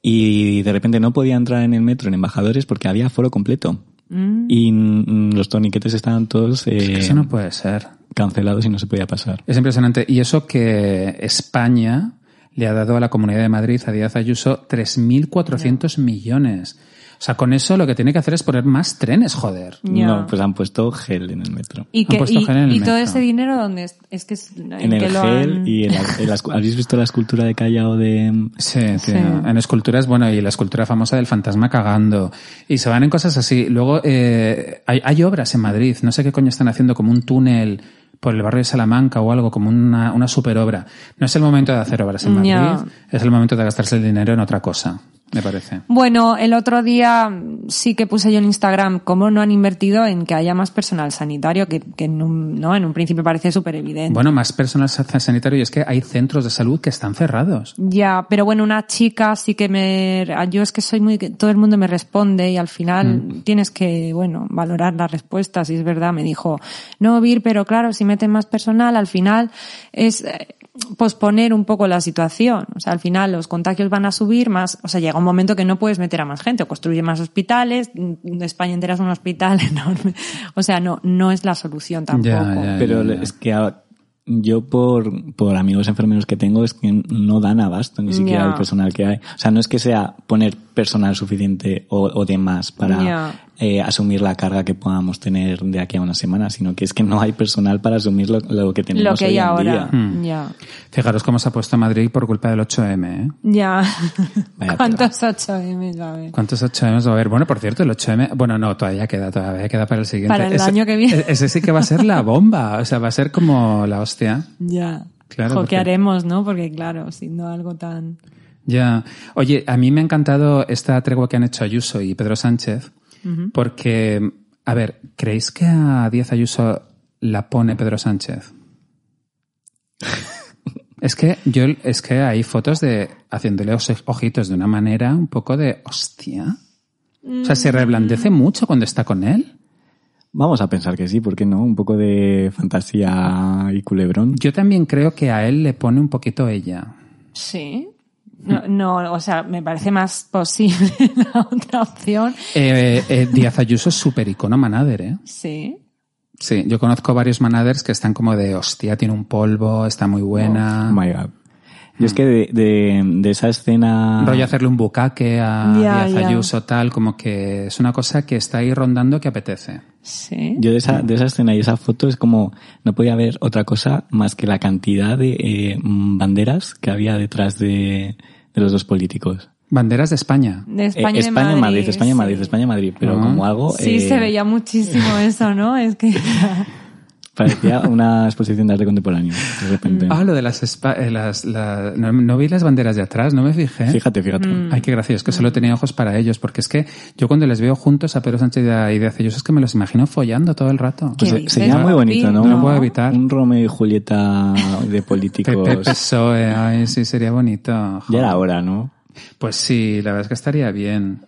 Y de repente no podía entrar en el metro en embajadores porque había foro completo. Mm. Y mm, los torniquetes estaban todos eh, Eso no puede ser. cancelados y no se podía pasar. Es impresionante. Y eso que España le ha dado a la Comunidad de Madrid, a Díaz Ayuso, 3.400 millones. O sea, con eso lo que tiene que hacer es poner más trenes, joder. Ya. No, pues han puesto gel en el metro. Y, Han que, puesto y, gel en el y todo metro. ese dinero, ¿dónde es? Es que es, En que el lo gel han- y en la, [LAUGHS] en la ¿Habéis visto la escultura de Callao de... Sí, tío. Sí. En esculturas, bueno, y la escultura famosa del fantasma cagando. Y se van en cosas así. Luego, eh, hay, hay obras en Madrid. No sé qué coño están haciendo, como un túnel por el barrio de Salamanca o algo, como una, una super obra. No es el momento de hacer obras en Madrid. Ya. Es el momento de gastarse el dinero en otra cosa, me parece. Bueno, el otro día sí que puse yo en Instagram cómo no han invertido en que haya más personal sanitario, que, que en, un, ¿no? en un principio parece súper evidente. Bueno, más personal sa- sanitario y es que hay centros de salud que están cerrados. Ya, pero bueno, una chica sí que me... Yo es que soy muy... Todo el mundo me responde y al final Mm. tienes que, bueno, valorar las respuestas. Y es verdad, me dijo, no, Vir, pero claro, si meten más personal, al final es eh, posponer un poco la situación. O sea, al final los contagios van a subir más... O sea, llega un momento que no puedes meter a más gente. O construye más hospitales, España entera es un hospital [LAUGHS] enorme. O sea, no, no es la solución tampoco. Ya, ya. Pero es que yo por, por amigos enfermeros que tengo es que no dan abasto ni siquiera Ya. el personal que hay. O sea, no es que sea poner personal suficiente o, o de más para eh, asumir la carga que podamos tener de aquí a una semana, sino que es que no hay personal para asumir lo, lo que tenemos Lo que hoy hay en ahora. día. Mm. Ya. Fijaros cómo se ha puesto Madrid por culpa del 8M, ¿eh? Ya. [LAUGHS] ¿Cuántos 8M va a haber? ¿Cuántos 8M va a haber? Bueno, por cierto, el 8M, bueno, no, todavía queda, todavía queda para el siguiente. Para el año que viene. e- Ese sí que va a ser la bomba, o sea, va a ser como la hostia. Ya. Claro, Jo, porque- ¿qué haremos, no? Porque claro, siendo algo tan... Ya. Oye, a mí me ha encantado esta tregua que han hecho Ayuso y Pedro Sánchez, porque, a ver, ¿creéis que a Díaz Ayuso la pone Pedro Sánchez? [LAUGHS] es que yo, es que hay fotos de haciéndole os- ojitos de una manera un poco de hostia. O sea, se reblandece mucho cuando está con él. Vamos a pensar que sí, ¿por qué no? Un poco de fantasía y culebrón. Yo también creo que a él le pone un poquito ella. Sí. No, no, o sea, me parece más posible [LAUGHS] la otra opción. Eh, eh, Díaz Ayuso es súper icono manader, ¿eh? Sí. Sí, yo conozco varios manaders que están como de hostia, tiene un polvo, está muy buena. Oh my God. Yo es que de, de, de esa escena... Rollo hacerle un bucaque a Díaz. Ayuso, tal, como que es una cosa que está ahí rondando que apetece. Sí. Yo de esa, de esa escena y esa foto es como, no podía haber otra cosa más que la cantidad de eh, banderas que había detrás de, de los dos políticos. Banderas de España. De Eh, España, y de España, Madrid, Madrid, España, sí. Madrid, España, Madrid, pero Ah. como algo... Sí, eh, se veía muchísimo [LAUGHS] eso, ¿no? Es que... [LAUGHS] Parecía una exposición de arte contemporáneo, de repente. Ah, lo de las, espa- eh, las la- no, no vi las banderas de atrás, no me fijé. Fíjate, fíjate. Mm. Ay, qué gracioso, es que solo tenía ojos para ellos, porque es que yo cuando les veo juntos a Pedro Sánchez y a Díaz Ayuso es que me los imagino follando todo el rato. ¿Qué Se- dices, sería muy bonito, ¿no? No puedo evitar. Un Romeo y Julieta de políticos. Pepe PSOE, ay, sí, sería bonito. Ya era hora, ¿no? Pues sí, la verdad es que estaría bien.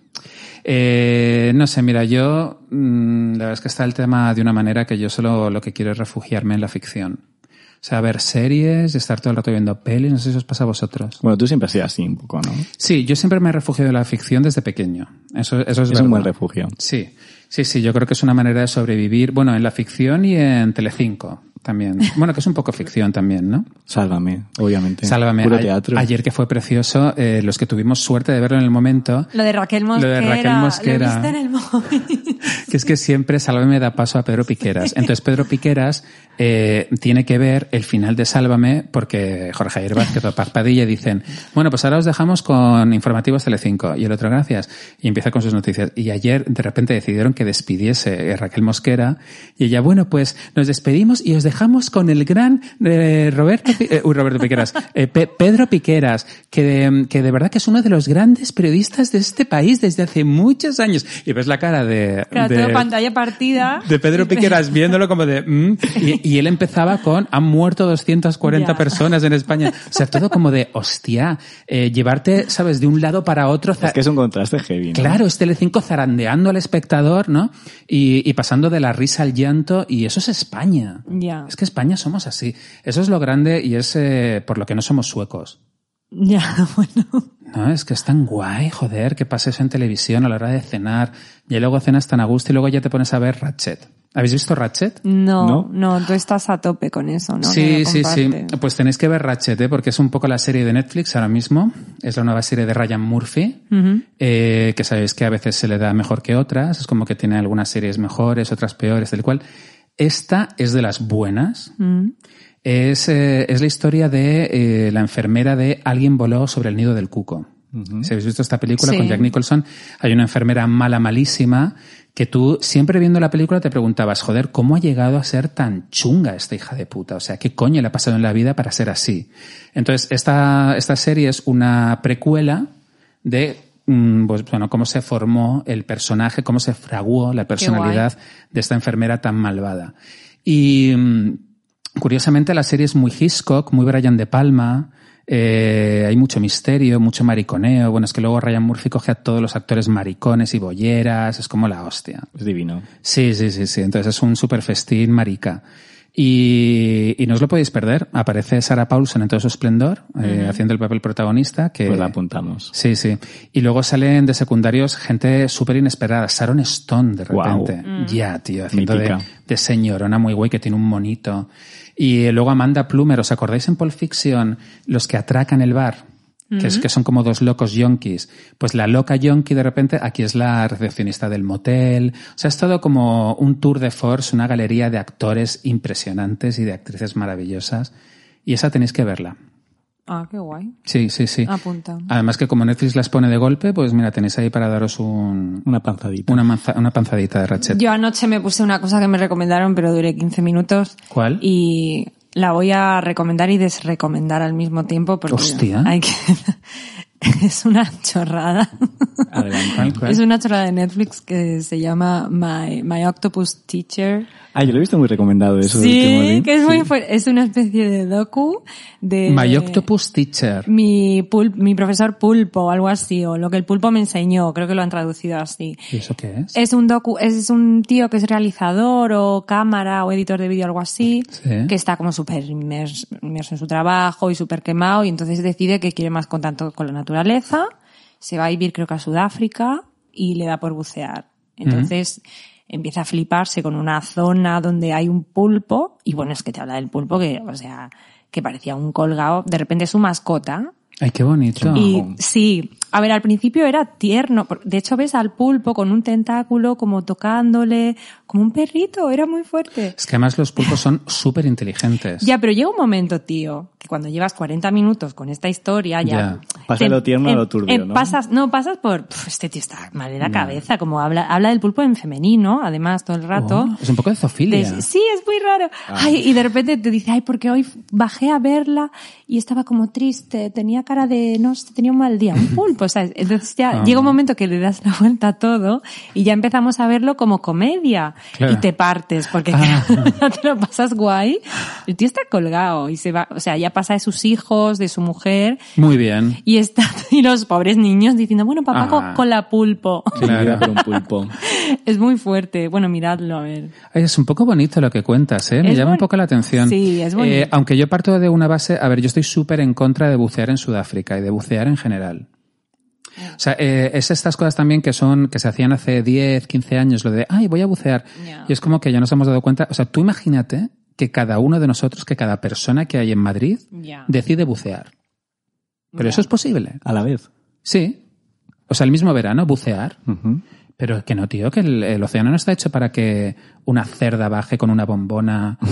Eh, no sé, mira, yo mm, la verdad es que está el tema de una manera que yo solo lo que quiero es refugiarme en la ficción. O sea, ver series, estar todo el rato viendo pelis, no sé si os pasa a vosotros. Bueno, tú siempre has sido así un poco, ¿no? Sí, yo siempre me he refugiado en la ficción desde pequeño. Eso, eso es, Es un buen refugio. Sí, sí, sí, yo creo que es una manera de sobrevivir, bueno, en la ficción y en Telecinco también. Bueno, que es un poco ficción también, ¿no? Sálvame, obviamente. Sálvame. Puro A- teatro. Ayer que fue precioso, eh, los que tuvimos suerte de verlo en el momento, Lo de Raquel Lo Mosquera. de Raquel Mosquera. Lo viste en el móvil. [LAUGHS] que es que siempre Sálvame da paso a Pedro Piqueras. Entonces Pedro Piqueras eh, tiene que ver el final de Sálvame porque Jorge Javier Vázquez o Paz Padilla dicen, bueno, pues ahora os dejamos con Informativos Telecinco. Y el otro, gracias. Y empieza con sus noticias. Y ayer de repente decidieron que despidiese eh, Raquel Mosquera. Y ella, bueno, pues nos despedimos y os dejamos con el gran eh, Roberto, eh, uy, Roberto Piqueras, eh, Pe- Pedro Piqueras, que de, que de verdad que es uno de los grandes periodistas de este país desde hace muchos años. Y ves la cara de, Claro, de, todo pantalla partida. de Pedro Piqueras viéndolo como de... mm, y, y él empezaba con, han muerto 240 Ya. personas en España. O sea, todo como de, hostia, eh, llevarte, ¿sabes?, de un lado para otro. Es que es un contraste heavy, ¿no? Claro, es Telecinco zarandeando al espectador, ¿no? Y, y pasando de la risa al llanto, y eso es España. Ya. Es que España somos así. Eso es lo grande y es eh, por lo que no somos suecos. Ya, [LAUGHS] bueno. No, es que es tan guay, joder, que pases en televisión a la hora de cenar, y luego cenas tan a gusto y luego ya te pones a ver Ratchet. ¿Habéis visto Ratchet? No, ¿No? no, tú estás a tope con eso, ¿no? Sí, sí, sí. Pues tenéis que ver Ratchet, ¿eh? porque es un poco la serie de Netflix ahora mismo. Es la nueva serie de Ryan Murphy, eh, que sabéis que a veces se le da mejor que otras. Es como que tiene algunas series mejores, otras peores, tal cual. Esta es de las buenas. Mm. Es, eh, es la historia de eh, la enfermera de Alguien voló sobre el nido del cuco. Si habéis visto esta película Sí. con Jack Nicholson, hay una enfermera mala, malísima, que tú siempre viendo la película te preguntabas, joder, ¿cómo ha llegado a ser tan chunga esta hija de puta? O sea, ¿qué coño le ha pasado en la vida para ser así? Entonces, esta, esta serie es una precuela de pues, bueno, cómo se formó el personaje, cómo se fraguó la personalidad de esta enfermera tan malvada. Y mm, curiosamente la serie es muy Hitchcock, muy Brian De Palma, eh, hay mucho misterio, mucho mariconeo. Bueno, es que luego Ryan Murphy coge a todos los actores maricones y bolleras, es como la hostia. Es divino. Sí, sí, sí, sí. Entonces es un super festín marica. Y, y no os lo podéis perder. Aparece Sarah Paulson en todo su esplendor, eh, haciendo el papel protagonista. Que, Pues la apuntamos. Sí, sí. Y luego salen de secundarios gente súper inesperada. Sharon Stone, de repente. Ya, tío, haciendo de, de señorona muy guay que tiene un monito. Y luego Amanda Plumer, ¿os acordáis en Pulp Fiction los que atracan el bar? Que, es, que son como dos locos yonkis. Pues la loca yonki de repente aquí es la recepcionista del motel. O sea, es todo como un tour de force, una galería de actores impresionantes y de actrices maravillosas. Y esa tenéis que verla. Ah, qué guay. Sí, sí, sí. Apunta. Además que como Netflix las pone de golpe, pues mira, tenéis ahí para daros un, Una panzadita. una, manza- una panzadita de Ratchet. Yo anoche me puse una cosa que me recomendaron, pero duré 15 minutos. ¿Cuál? Y la voy a recomendar y desrecomendar al mismo tiempo porque Hostia. hay que... [LAUGHS] es una chorrada. Es una chorrada de Netflix que se llama My, My Octopus Teacher. Ah, yo lo he visto muy recomendado eso. Sí, que es muy fuerte. Es una especie de docu de... My Octopus Teacher. Mi, pul- mi profesor pulpo o algo así, o lo que el pulpo me enseñó, creo que lo han traducido así. ¿Y eso qué es? Es un docu, es un tío que es realizador o cámara o editor de vídeo algo así, Sí. que está como súper inmers- inmerso en su trabajo y súper quemado y entonces decide que quiere más contacto con la naturaleza, se va a vivir creo que a Sudáfrica y le da por bucear. Entonces empieza a fliparse con una zona donde hay un pulpo y bueno, es que te habla del pulpo que, o sea, que parecía un colgado, de repente es su mascota. Ay, qué bonito. y sí, a ver, al principio era tierno. De hecho, ves al pulpo con un tentáculo como tocándole, como un perrito, era muy fuerte. Es que además los pulpos son [LAUGHS] súper inteligentes. Ya, pero llega un momento, tío, que cuando llevas 40 minutos con esta historia, ya... Ya. Pasa de lo tierno a lo turbio, ¿no? Pasas, no, pasas por... "Pf, este tío está mal de la cabeza, como habla, habla del pulpo en femenino, además, todo el rato. Oh, es un poco de zoofilia. De- sí, es muy raro. Ay, y de repente te dice, ay, porque hoy bajé a verla y estaba como triste, tenía cara de, no sé, tenía un mal día, un pulpo, [LAUGHS] ¿sabes? Entonces ya Ah. llega un momento que le das la vuelta a todo y ya empezamos a verlo como comedia Claro. y te partes porque Ah. [LAUGHS] ya te lo pasas guay. El tío está colgado y se va, o sea, ya pasa de sus hijos, de su mujer Muy bien. y está, [LAUGHS] y los pobres niños diciendo, bueno, papá Ah. con, con la pulpo. Claro. [LAUGHS] Es muy fuerte. Bueno, miradlo, a ver. Es un poco bonito lo que cuentas, ¿eh? Me Es llama un poco la atención. Sí, es bonito. Eh, aunque yo parto de una base, a ver, yo estoy súper en contra de bucear en Sudáfrica y de bucear en general. O sea, eh, es estas cosas también que son, que se hacían hace 10, 15 años, lo de, ay, voy a bucear. Y es como que ya nos hemos dado cuenta, o sea, tú imagínate que cada uno de nosotros, que cada persona que hay en Madrid, decide bucear. Pero eso es posible. A la vez. Sí. O sea, el mismo verano, bucear. Pero que no, tío, que el, el océano no está hecho para que una cerda baje con una bombona. [LAUGHS]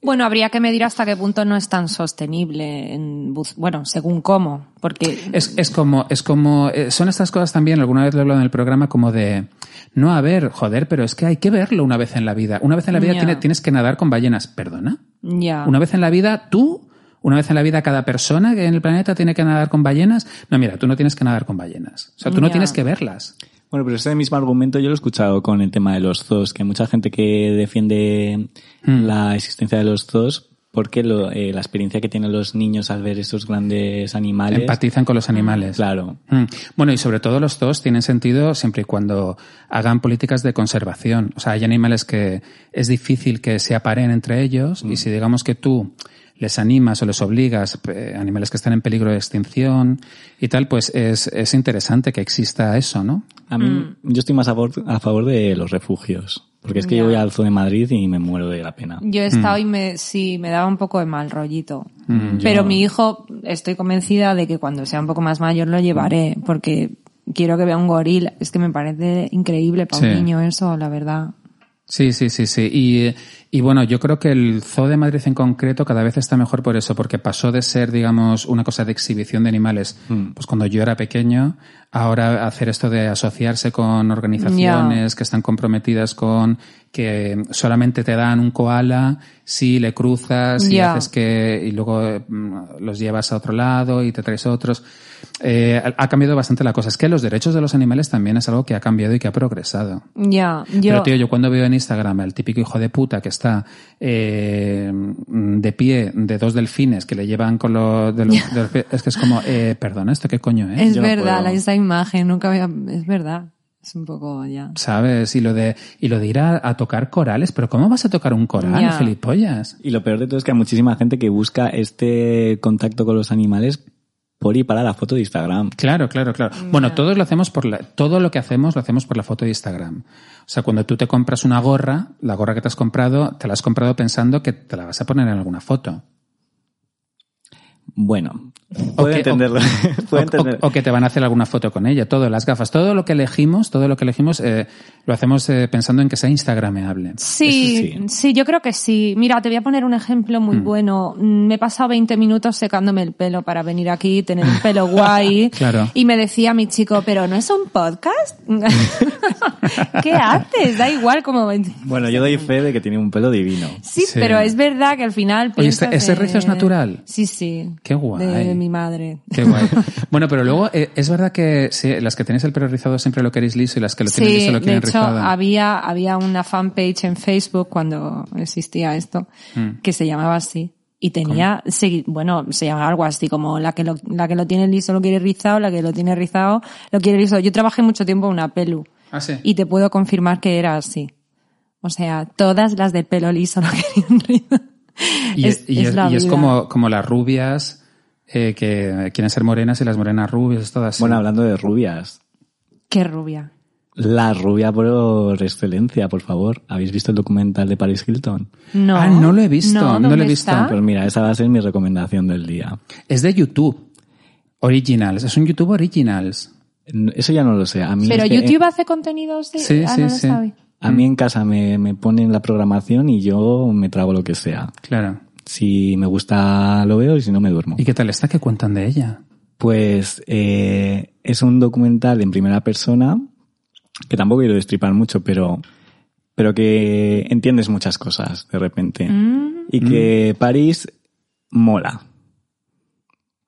Bueno, habría que medir hasta qué punto no es tan sostenible, en bueno, según cómo, porque Es, es como, es como, eh, son estas cosas también, alguna vez lo he hablado en el programa, como de, no, a ver, joder, pero es que hay que verlo una vez en la vida. Una vez en la vida tiene- tienes que nadar con ballenas. ¿Perdona? ya. Una vez en la vida, tú, una vez en la vida cada persona que en el planeta tiene que nadar con ballenas. No, mira, tú no tienes que nadar con ballenas. O sea, tú no tienes que verlas. Bueno, pero ese mismo argumento yo lo he escuchado con el tema de los zoos, que hay mucha gente que defiende Hmm. la existencia de los zoos porque lo- eh, la experiencia que tienen los niños al ver estos grandes animales. Empatizan con los animales. Claro. Mm. Bueno, y sobre todo los dos tienen sentido siempre y cuando hagan políticas de conservación. O sea, hay animales que es difícil que se aparen entre ellos y si digamos que tú les animas o les obligas, eh, animales que están en peligro de extinción y tal, pues es, es interesante que exista eso, ¿no? A mí, Mm. yo estoy más a favor, a favor de los refugios. Porque es que Ya. yo voy al Zoo de Madrid y me muero de la pena. Yo he estado y me, sí, me daba un poco de mal rollito. Mm, Pero yo- mi hijo, estoy convencida de que cuando sea un poco más mayor lo llevaré, porque quiero que vea un gorila. Es que me parece increíble para un niño eso, la verdad. Sí, sí, sí, sí. Y, y bueno, yo creo que el Zoo de Madrid en concreto cada vez está mejor por eso, porque pasó de ser, digamos, una cosa de exhibición de animales, pues cuando yo era pequeño, ahora hacer esto de asociarse con organizaciones que están comprometidas con que solamente te dan un koala si le cruzas y Ya. haces que, y luego mm, los llevas a otro lado y te traes otros. Eh, ha cambiado bastante la cosa. Es que los derechos de los animales también es algo que ha cambiado y que ha progresado. Ya, yo. Pero tío, yo cuando veo en Instagram al típico hijo de puta que está eh, de pie de dos delfines que le llevan con los, de los, de los pies, es que es como, eh, perdona, ¿esto qué coño es? es yo no verdad, puedo. esa imagen, nunca había, es verdad. Es un poco ya. ¿Sabes? Y lo de, y lo de ir a, a tocar corales, pero ¿cómo vas a tocar un coral, Ya. gilipollas? Y lo peor de todo es que hay muchísima gente que busca este contacto con los animales por y para la foto de Instagram. Claro, claro, claro. Bueno, todos lo hacemos por la, todo lo que hacemos lo hacemos por la foto de Instagram. O sea, cuando tú te compras una gorra, la gorra que te has comprado, te la has comprado pensando que te la vas a poner en alguna foto. Bueno, puedo [LAUGHS] que- entenderlo. o- puedo o- entender. o que te van a hacer alguna foto con ella, todo, las gafas, todo lo que elegimos, todo lo que elegimos, eh, lo hacemos eh, pensando en que sea instagrameable. Sí, Eso sí, yo creo que sí. Mira, te voy a poner un ejemplo Mm. muy bueno. Mm, Me he pasado 20 minutos secándome el pelo para venir aquí, tener un pelo [LAUGHS] guay. Claro. Y me decía mi chico, pero ¿no es un podcast? [LAUGHS] ¿Qué haces? Da igual como... Bueno, yo doy fe de que tiene un pelo divino. Sí, Sí. pero es verdad que al final Oye, ¿este- ese de- rizo es natural? Sí, sí. Qué guay. De mi madre. [LAUGHS] Qué guay. Bueno, pero luego, eh, es verdad que sí, las que tenéis el pelo rizado siempre lo queréis liso y las que lo tienen Sí, liso lo de quieren hecho rizado. había, había una fanpage en Facebook cuando existía esto Mm. que se llamaba así. Y tenía, bueno, se llamaba algo así como la que lo, la que lo tiene liso lo quiere rizado, la que lo tiene rizado lo quiere liso. Yo trabajé mucho tiempo en una pelu Ah, sí. y te puedo confirmar que era así. O sea, todas las del pelo liso lo [LAUGHS] querían rizado. Y es, y es- la y es vida. como, como las rubias eh, que quieren ser morenas y las morenas rubias, es todo así. Bueno, hablando de rubias. Qué rubia. La rubia por excelencia, por favor. ¿Habéis visto el documental de Paris Hilton? No. Ah, no lo he visto, no lo he ¿dónde visto. está? Pues mira, esa va a ser mi recomendación del día. Es de YouTube. Originals. Es un YouTube Originals. Eso ya no lo sé. A mí Pero es que, YouTube hace contenidos de... Sí, ah, sí, no lo sí. sabe. A mí en casa me, me ponen la programación y yo me trago lo que sea. Claro. Si me gusta lo veo y si no me duermo. ¿Y qué tal está? ¿Qué cuentan de ella? Pues eh, es un documental en primera persona que tampoco quiero destripar mucho, pero pero que entiendes muchas cosas de repente Mm. y que París mola.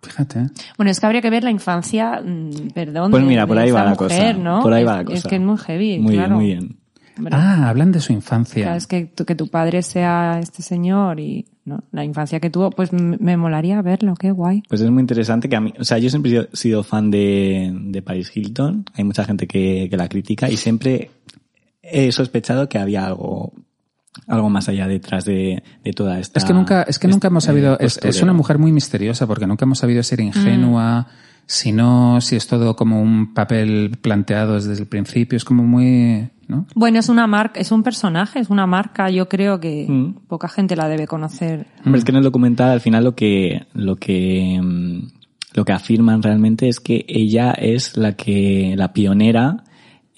Fíjate. Bueno, es que habría que ver la infancia, mm, perdón. Pues de- mira, por ahí va la cosa. ¿no? Por ahí Es- va la cosa. Es que es muy heavy, Muy claro. bien, muy bien. Hombre, Ah, hablan de su infancia. claro, es que tu, que tu padre sea este señor y ¿no? la infancia que tuvo, pues me molaría verlo, qué guay. Pues es muy interesante que a mí, o sea, yo siempre he sido, fan de, de Paris Hilton. Hay mucha gente que, que la critica y siempre he sospechado que había algo, algo más allá detrás de, de toda esta. Es que nunca, es que nunca hemos sabido, es, es postureo. una mujer muy misteriosa porque nunca hemos sabido ser ingenua, si no, si es todo como un papel planteado desde el principio, es como muy, ¿no? Bueno, es una marca, es un personaje, es una marca, yo creo que Mm. poca gente la debe conocer. Hombre, es que en el documental al final lo que, lo que, mm, lo que afirman realmente es que ella es la que, la pionera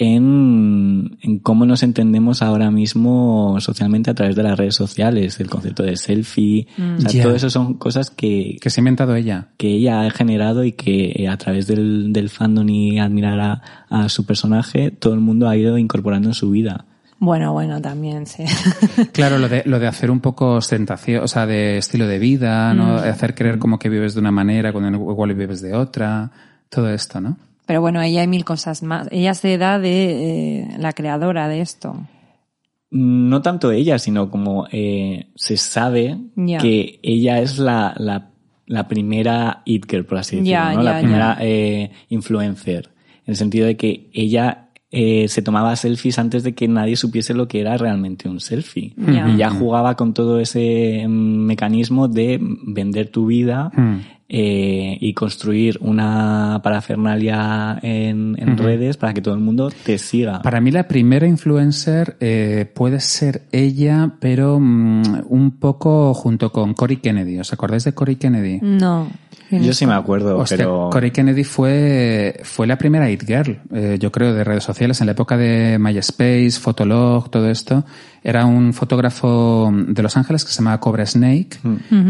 en, en cómo nos entendemos ahora mismo socialmente a través de las redes sociales, el concepto de selfie, o sea, Ya. todo eso son cosas que, Que se ha inventado ella. que ella ha generado y que eh, a través del, del fandom y admirar a, a su personaje, todo el mundo ha ido incorporando en su vida. Bueno, bueno, también, sí. [LAUGHS] Claro, lo de, lo de hacer un poco ostentación, o sea, de estilo de vida, ¿no? Mm. Hacer creer como que vives de una manera cuando igual vives de otra, todo esto, ¿no? Pero bueno, ella hay mil cosas más. Ella se da de eh, la creadora de esto. No tanto ella, sino como eh, se sabe que ella es la, la, la primera it girl, por así decirlo, la primera eh, influencer. En el sentido de que ella eh, se tomaba selfies antes de que nadie supiese lo que era realmente un selfie. Ya. Y ya jugaba con todo ese mm, mecanismo de vender tu vida Mm. Eh, y construir una parafernalia en, en redes para que todo el mundo te siga. Para mí la primera influencer eh, puede ser ella, pero mm, un poco junto con Cory Kennedy. ¿Os acordáis de Cory Kennedy? No. Yo sí me acuerdo, Hostia, pero... Cory Kennedy fue, fue la primera It Girl, eh, yo creo, de redes sociales en la época de MySpace, Fotolog, todo esto. Era un fotógrafo de Los Ángeles que se llamaba Cobra Snake,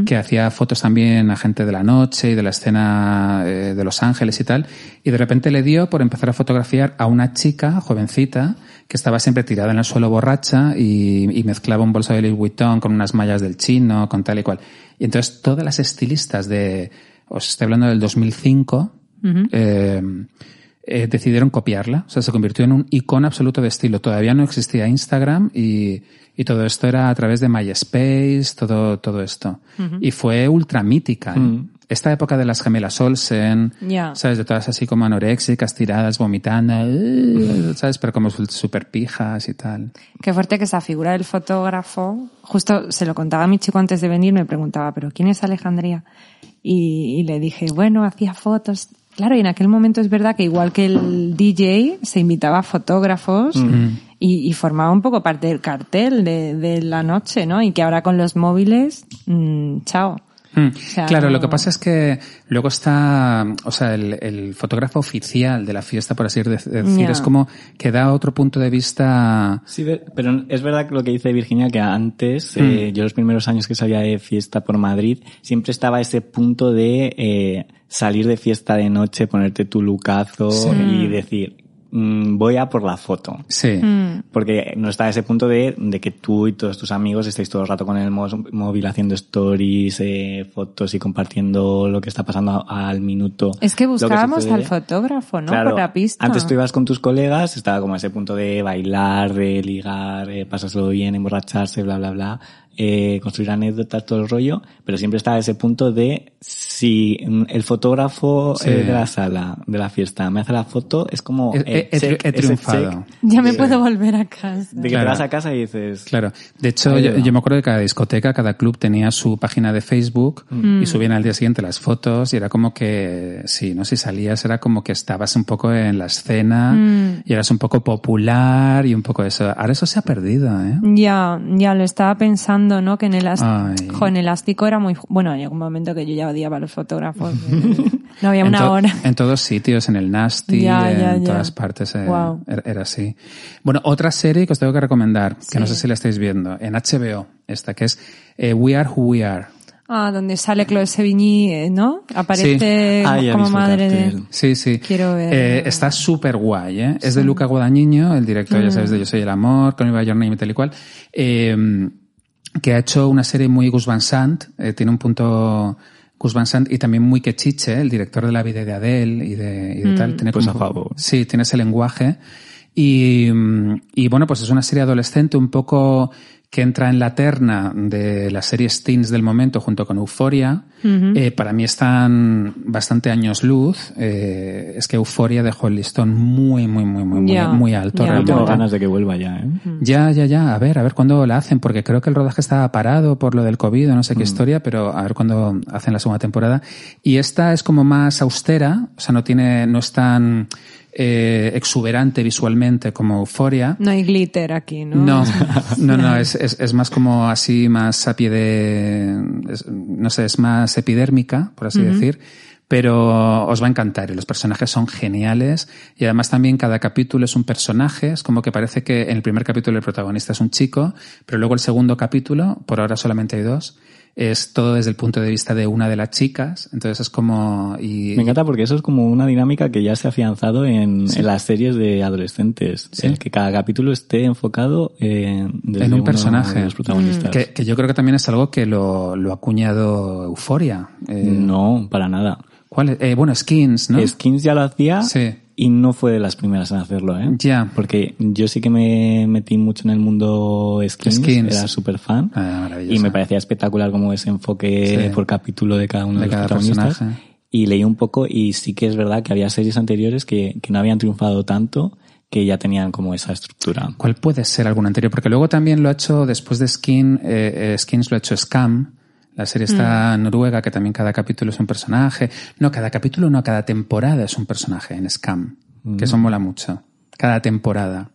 que hacía fotos también a gente de la noche y de la escena eh, de Los Ángeles y tal. Y de repente le dio por empezar a fotografiar a una chica jovencita que estaba siempre tirada en el suelo borracha y, y mezclaba un bolso de Louis Vuitton con unas mallas del chino, con tal y cual. Y entonces todas las estilistas de, os estoy hablando del 2005, eh, eh, decidieron copiarla. O sea, se convirtió en un icono absoluto de estilo. Todavía no existía Instagram y, y todo esto era a través de MySpace, todo, todo esto. Y fue ultra mítica. ¿eh? Esta época de las gemelas Olsen. ¿sabes? De todas así como anoréxicas, tiradas, vomitando, ¿sabes? Pero como súper pijas y tal. Qué fuerte que esa figura del fotógrafo, justo se lo contaba a mi chico antes de venir, me preguntaba, ¿pero quién es Alejandría? Y, y le dije, bueno, hacía fotos. Claro, y en aquel momento es verdad que igual que el DJ, se invitaba a fotógrafos y, y formaba un poco parte del cartel de, de la noche, ¿no? Y que ahora con los móviles, mm, chao. Mm, sea, claro, no- lo que pasa es que luego está, o sea, el, el fotógrafo oficial de la fiesta, por así de- decir, es como que da otro punto de vista. Sí, pero es verdad que lo que dice Virginia, que antes, Hmm. eh, yo los primeros años que salía de fiesta por Madrid, siempre estaba ese punto de eh, salir de fiesta de noche, ponerte tu lucazo y decir, mm, voy a por la foto. Sí. Mm. Porque no está ese punto de, de que tú y todos tus amigos estéis todo el rato con el móvil haciendo stories, eh, fotos y compartiendo lo que está pasando al minuto. Es que buscábamos al fotógrafo, ¿no? Claro, Por la pista. Antes tú ibas con tus colegas, estaba como ese punto de bailar, de ligar, eh, pasárselo bien, emborracharse, bla, bla, bla, eh, construir anécdotas, todo el rollo, pero siempre estaba ese punto de si mm, el fotógrafo Sí. eh, de la sala, de la fiesta, me hace la foto, es como... He, eh, he- check, triunfado. Ya me puedo volver a casa. De que Claro. te vas a casa y dices... Claro. De hecho, yo, me acuerdo de cada discoteca, cada club tenía su página de Facebook y subían al día siguiente las fotos y era como que, sí, no si salías era como que estabas un poco en la escena y eras un poco popular y un poco eso. Ahora eso se ha perdido, ¿eh? Ya, ya lo estaba pensando, ¿no? Que en el, Ay. jo, en elástico era muy, bueno, llegó un momento que yo ya odiaba a los fotógrafos. [LAUGHS] no había En una to- hora. En todos sitios, en el Nasty, Ya, ya, en ya. todas partes eh, Guau. era, era así. Bueno, otra serie que os tengo que recomendar, que Sí. no sé si la estáis viendo, en HBO, esta que es eh, We Are Who We Are. Ah, donde sale Chloe Sevigny, eh, ¿no? Aparece Sí. Ah, ya he como madre de... Sí, sí. Quiero ver. Eh, está súper guay, ¿eh? Es de Luca Guadagnino, el director, ya sabes, Mm. de Yo Soy el Amor, Con Your Name y tal y cual, eh, que ha hecho una serie muy Gus Van Sant, eh, tiene un punto Gus Van Sant y también muy Quechiche, el director de La vida de Adele y de, y de Mm. tal. Tiene Pues como- a favor. Sí, tiene ese lenguaje. Y, mm, y bueno, pues es una serie adolescente un poco que entra en la terna de las series teens del momento junto con Euforia. Eh, para mí están bastante años luz. Eh, es que Euforia dejó el listón muy, muy, muy, muy, muy, alto. realmente. tengo ganas de que vuelva ya, ¿eh? Ya, ya, ya. A ver, a ver cuándo la hacen, porque creo que el rodaje estaba parado por lo del COVID o no sé qué historia, pero a ver cuándo hacen la segunda temporada. Y esta es como más austera, o sea, no tiene, no es tan eh, exuberante visualmente como Euforia. No hay glitter aquí, ¿no? No, [LAUGHS] no, no, es, es, es más como así, más a pie de, es- no sé, es más epidérmica, por así decir, pero os va a encantar y los personajes son geniales y además también cada capítulo es un personaje, es como que parece que en el primer capítulo el protagonista es un chico, pero luego el segundo capítulo, por ahora solamente hay dos, es todo desde el punto de vista de una de las chicas, entonces es como... Y, Me encanta porque eso es como una dinámica que ya se ha afianzado en, en las series de adolescentes. Sí. El que cada capítulo esté enfocado en, desde en un personaje. de los protagonistas. Que, que yo creo que también es algo que lo, lo ha acuñado Euforia. Eh, No, para nada. ¿Cuál? Eh, bueno, Skins, ¿no? Skins ya lo hacía Sí. Y no fue de las primeras en hacerlo, ¿eh? Ya. Porque yo sí que me metí mucho en el mundo Skins, Skins. era súper fan. Ah, y me parecía espectacular como ese enfoque Sí. por capítulo de cada uno de, De los cada protagonistas. personaje. Y leí un poco y sí que es verdad que había series anteriores que, que no habían triunfado tanto que ya tenían como esa estructura. ¿Cuál puede ser algún anterior? Porque luego también lo ha hecho, después de Skin, eh, eh, Skins lo ha hecho Scam, La serie está noruega, que también cada capítulo es un personaje. No, cada capítulo no, cada temporada es un personaje en Scam, que eso mola mucho. Cada temporada.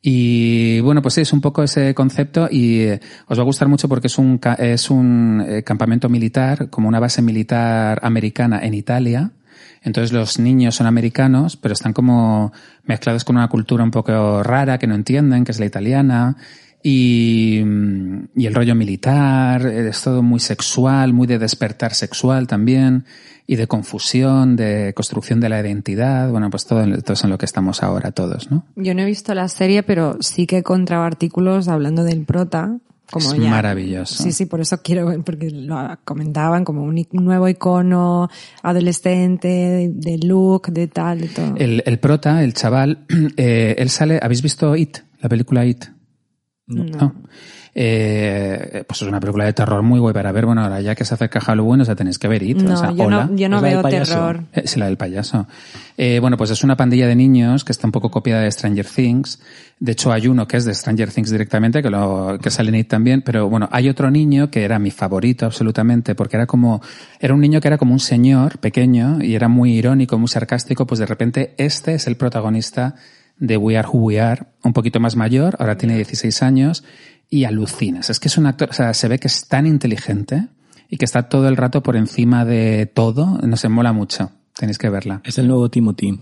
Y bueno, pues sí, es un poco ese concepto y eh, os va a gustar mucho porque es un, ca- es un eh, campamento militar, como una base militar americana en Italia. Entonces los niños son americanos, pero están como mezclados con una cultura un poco rara que no entienden, que es la italiana. Y, y el rollo militar, es todo muy sexual, muy de despertar sexual también, y de confusión, de construcción de la identidad. Bueno, pues todo, todo es en lo que estamos ahora todos, ¿no? Yo no he visto la serie, pero sí que he encontrado artículos hablando del prota. Como Es ya- maravilloso. Sí, sí, por eso quiero ver, porque lo comentaban como un, nuevo icono adolescente, de, de look, de tal, de todo. El, el prota, el chaval, [CLEARS THROAT] eh, él sale. ¿Habéis visto It? La película It. No. Eh, pues es una película de terror muy guay para ver. Bueno, ahora ya que se acerca Halloween, o sea, tenéis que ver It. no, o sea, yo hola. no, yo no ¿Es la del veo terror. Eh, Es la del payaso. Eh, bueno, pues es una pandilla de niños que está un poco copiada de Stranger Things. De hecho, hay uno que es de Stranger Things directamente, que, lo, que sale en It también. Pero bueno, hay otro niño que era mi favorito absolutamente, porque era como, era un niño que era como un señor pequeño y era muy irónico, muy sarcástico. Pues de repente este es el protagonista de We Are Who We Are, un poquito más mayor, ahora tiene 16 años y alucinas. Es que es un actor, o sea, se ve que es tan inteligente y que está todo el rato por encima de todo. No se mola mucho. Tenéis que verla. Es el nuevo Timothy.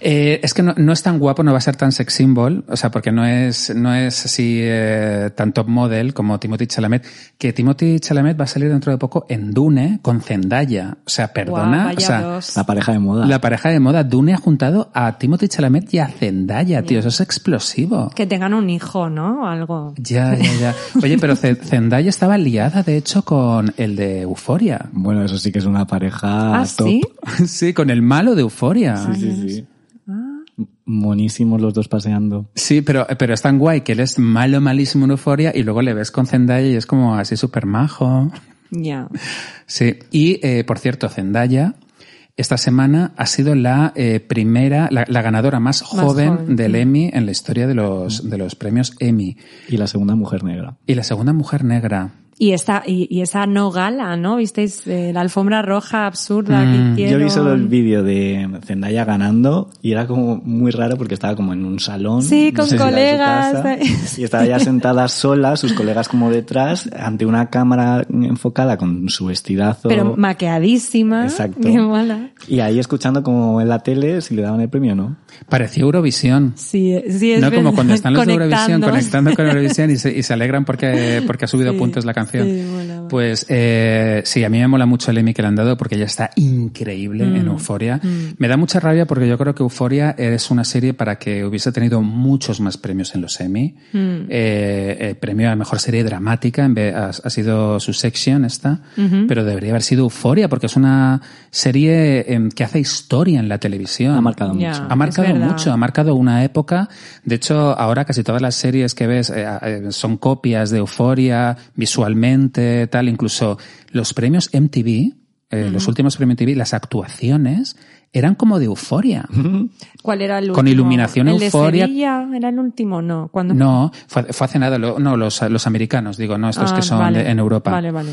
Eh, es que no, no es tan guapo, no va a ser tan sex symbol, o sea, porque no es, no es así eh, tan top model como Timothy Chalamet, que Timothy Chalamet va a salir dentro de poco en Dune con Zendaya. O sea, perdona, o sea. La pareja de moda. la pareja de moda Dune ha juntado a Timothy Chalamet y a Zendaya, tío, eso es explosivo. Que tengan un hijo, ¿no? O algo. Ya, ya, ya. Oye, pero Zendaya estaba liada, de hecho, con el de Euforia. Bueno, eso sí que es una pareja ¿Ah, top. sí? [LAUGHS] Sí, con el malo de Euforia. Sí, sí, sí. Monísimos los dos paseando. Sí, pero, pero es tan guay que él es malo, malísimo en Euforia y luego le ves con Zendaya y es como así súper majo. Ya. Sí, y eh, por cierto, Zendaya esta semana ha sido la eh, primera, la, la ganadora más, joven, joven, del Emmy en la historia de los, de los premios Emmy. Y la segunda mujer negra. Y la segunda mujer negra. Y esta, y, y esa no gala, ¿no? ¿Visteis eh, la alfombra roja absurda Mm, que Yo hicieron? vi solo el vídeo de Zendaya ganando y era como muy raro porque estaba como en un salón. Sí, no con sé si colegas. casa, [LAUGHS] y estaba ya sentada sola, sus colegas como detrás, ante una cámara enfocada con su vestidazo. Pero maqueadísima. Exacto. Qué mola. Y ahí escuchando como en la tele si le daban el premio o no. Parecía Eurovisión. Sí, sí, es no como verdad. cuando están los de Eurovisión Conectando. conectando con [LAUGHS] Eurovisión y se, y se alegran porque, porque ha subido Sí, puntos la canción. Sí, pues eh, sí, a mí me mola mucho el Emmy que le han dado porque ella está increíble Mm, en Euforia. Me da mucha rabia porque yo creo que Euforia es una serie para que hubiese tenido muchos más premios en los Emmy. Mm. Eh, eh, premio a mejor serie dramática en vez, ha, ha sido su section esta, pero debería haber sido Euforia porque es una serie em, que hace historia en la televisión. Ha marcado mucho. Ha marcado mucho, ha marcado una época. De hecho, ahora casi todas las series que ves son copias de Euforia, visualmente, tal. Incluso los premios MTV, eh, los últimos premios MTV, las actuaciones eran como de Euforia. ¿Cuál era el último? Con iluminación ¿El Euforia. de Sevilla era el último? No. ¿Cuándo? No, fue, fue hace nada. lo- no, los, los americanos, digo, no estos Ah, que son vale. de- en Europa. Vale, vale.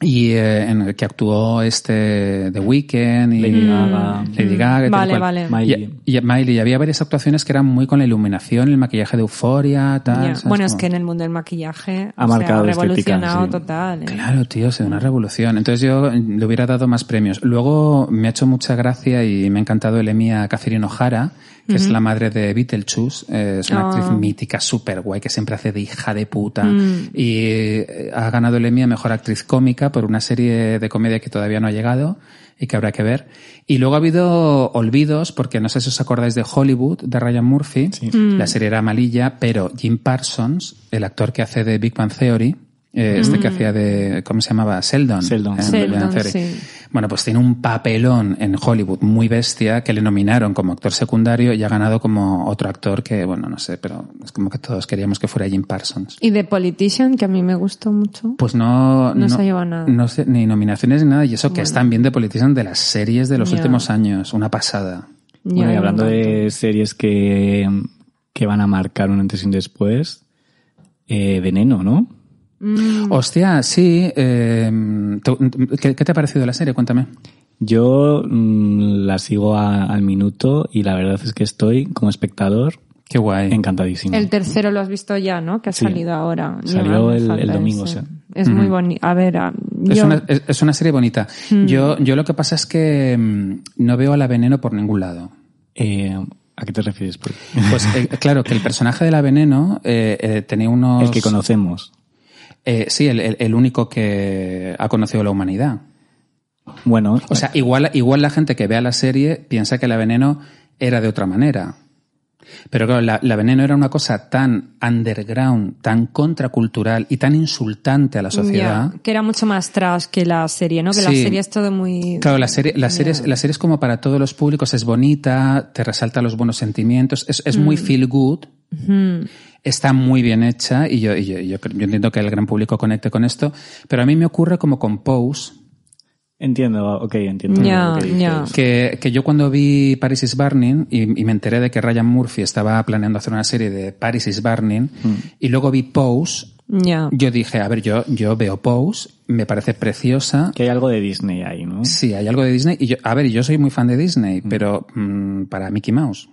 Y eh, en el que actuó este The Weeknd y Lady Gaga. Lady Gaga y tal Vale, cual. vale. Miley. Y, y Miley, y había varias actuaciones que eran muy con la iluminación, el maquillaje de euforia, tal. ¿sabes? Bueno, es que en el mundo del maquillaje Ha o sea, marcado revolucionado sí. total. ¿eh? Claro, tío, es una revolución. Entonces yo le hubiera dado más premios. Luego me ha hecho mucha gracia y me ha encantado el Emmy a Catherine O'Hara, que es la madre de Beetlejuice. Eh, es una Ah. actriz mítica, súper guay, que siempre hace de hija de puta. Mm. Y eh, ha ganado el Emmy a Mejor Actriz Cómica por una serie de comedia que todavía no ha llegado y que habrá que ver. Y luego ha habido olvidos, porque no sé si os acordáis de Hollywood, de Ryan Murphy. Mm. La serie era malilla, pero Jim Parsons, el actor que hace de Big Bang Theory, eh, este que hacía de, ¿cómo se llamaba? Bang Theory. sí. Bueno, pues tiene un papelón en Hollywood muy bestia que le nominaron como actor secundario y ha ganado como otro actor que, bueno, no sé, pero es como que todos queríamos que fuera Jim Parsons. Y The Politician, que a mí me gustó mucho. Pues no, No se lleva nada. No sé, ni nominaciones ni nada. Y eso que están bien de Politician de las series de los últimos años. Una pasada. Bueno, y hablando de series que, que van a marcar un antes y un después, eh, Veneno, ¿no? Mm. Hostia, sí. eh, tú- ¿qué, qué te ha parecido la serie? Cuéntame. Yo mm, la sigo a- al minuto y la verdad es que estoy como espectador Qué guay. encantadísimo. El tercero lo has visto ya, ¿no? Que ha Sí. salido ahora. Salió el- domingo, ese. sí. Es muy bonito. A ver, ah, Es, yo... una, es, es una serie bonita. Yo, yo lo que pasa es que mm, no veo a la veneno por ningún lado. Eh, ¿A qué te refieres? Pues eh, claro, que el personaje de la veneno eh, eh, tenía unos... [LAUGHS] El que conocemos. Eh, sí, el, el- el único que ha conocido la humanidad. Bueno, O sea, igual, igual la gente que vea la serie piensa que la veneno era de otra manera. Pero claro, la, la veneno era una cosa tan underground, tan contracultural y tan insultante a la sociedad. Que era mucho más trash que la serie, ¿no? Que la serie es todo muy... Claro, la serie, la, serie es, la serie es como para todos los públicos, es bonita, te resalta los buenos sentimientos, es, es muy feel good. Está muy bien hecha y yo, y yo, yo, creo- yo entiendo que el gran público conecte con esto, pero a mí me ocurre como con Pose, entiendo, ok, entiendo. Que dices. ya. que, que yo cuando vi Paris is Burning y, y me enteré de que Ryan Murphy estaba planeando hacer una serie de Paris is Burning y luego vi Pose, Ya. yo dije, a ver, yo, yo veo Pose, me parece preciosa, Que hay algo de Disney ahí, ¿no? Sí, hay algo de Disney. Y yo, a ver, yo soy muy fan de Disney, pero mm, para Mickey Mouse.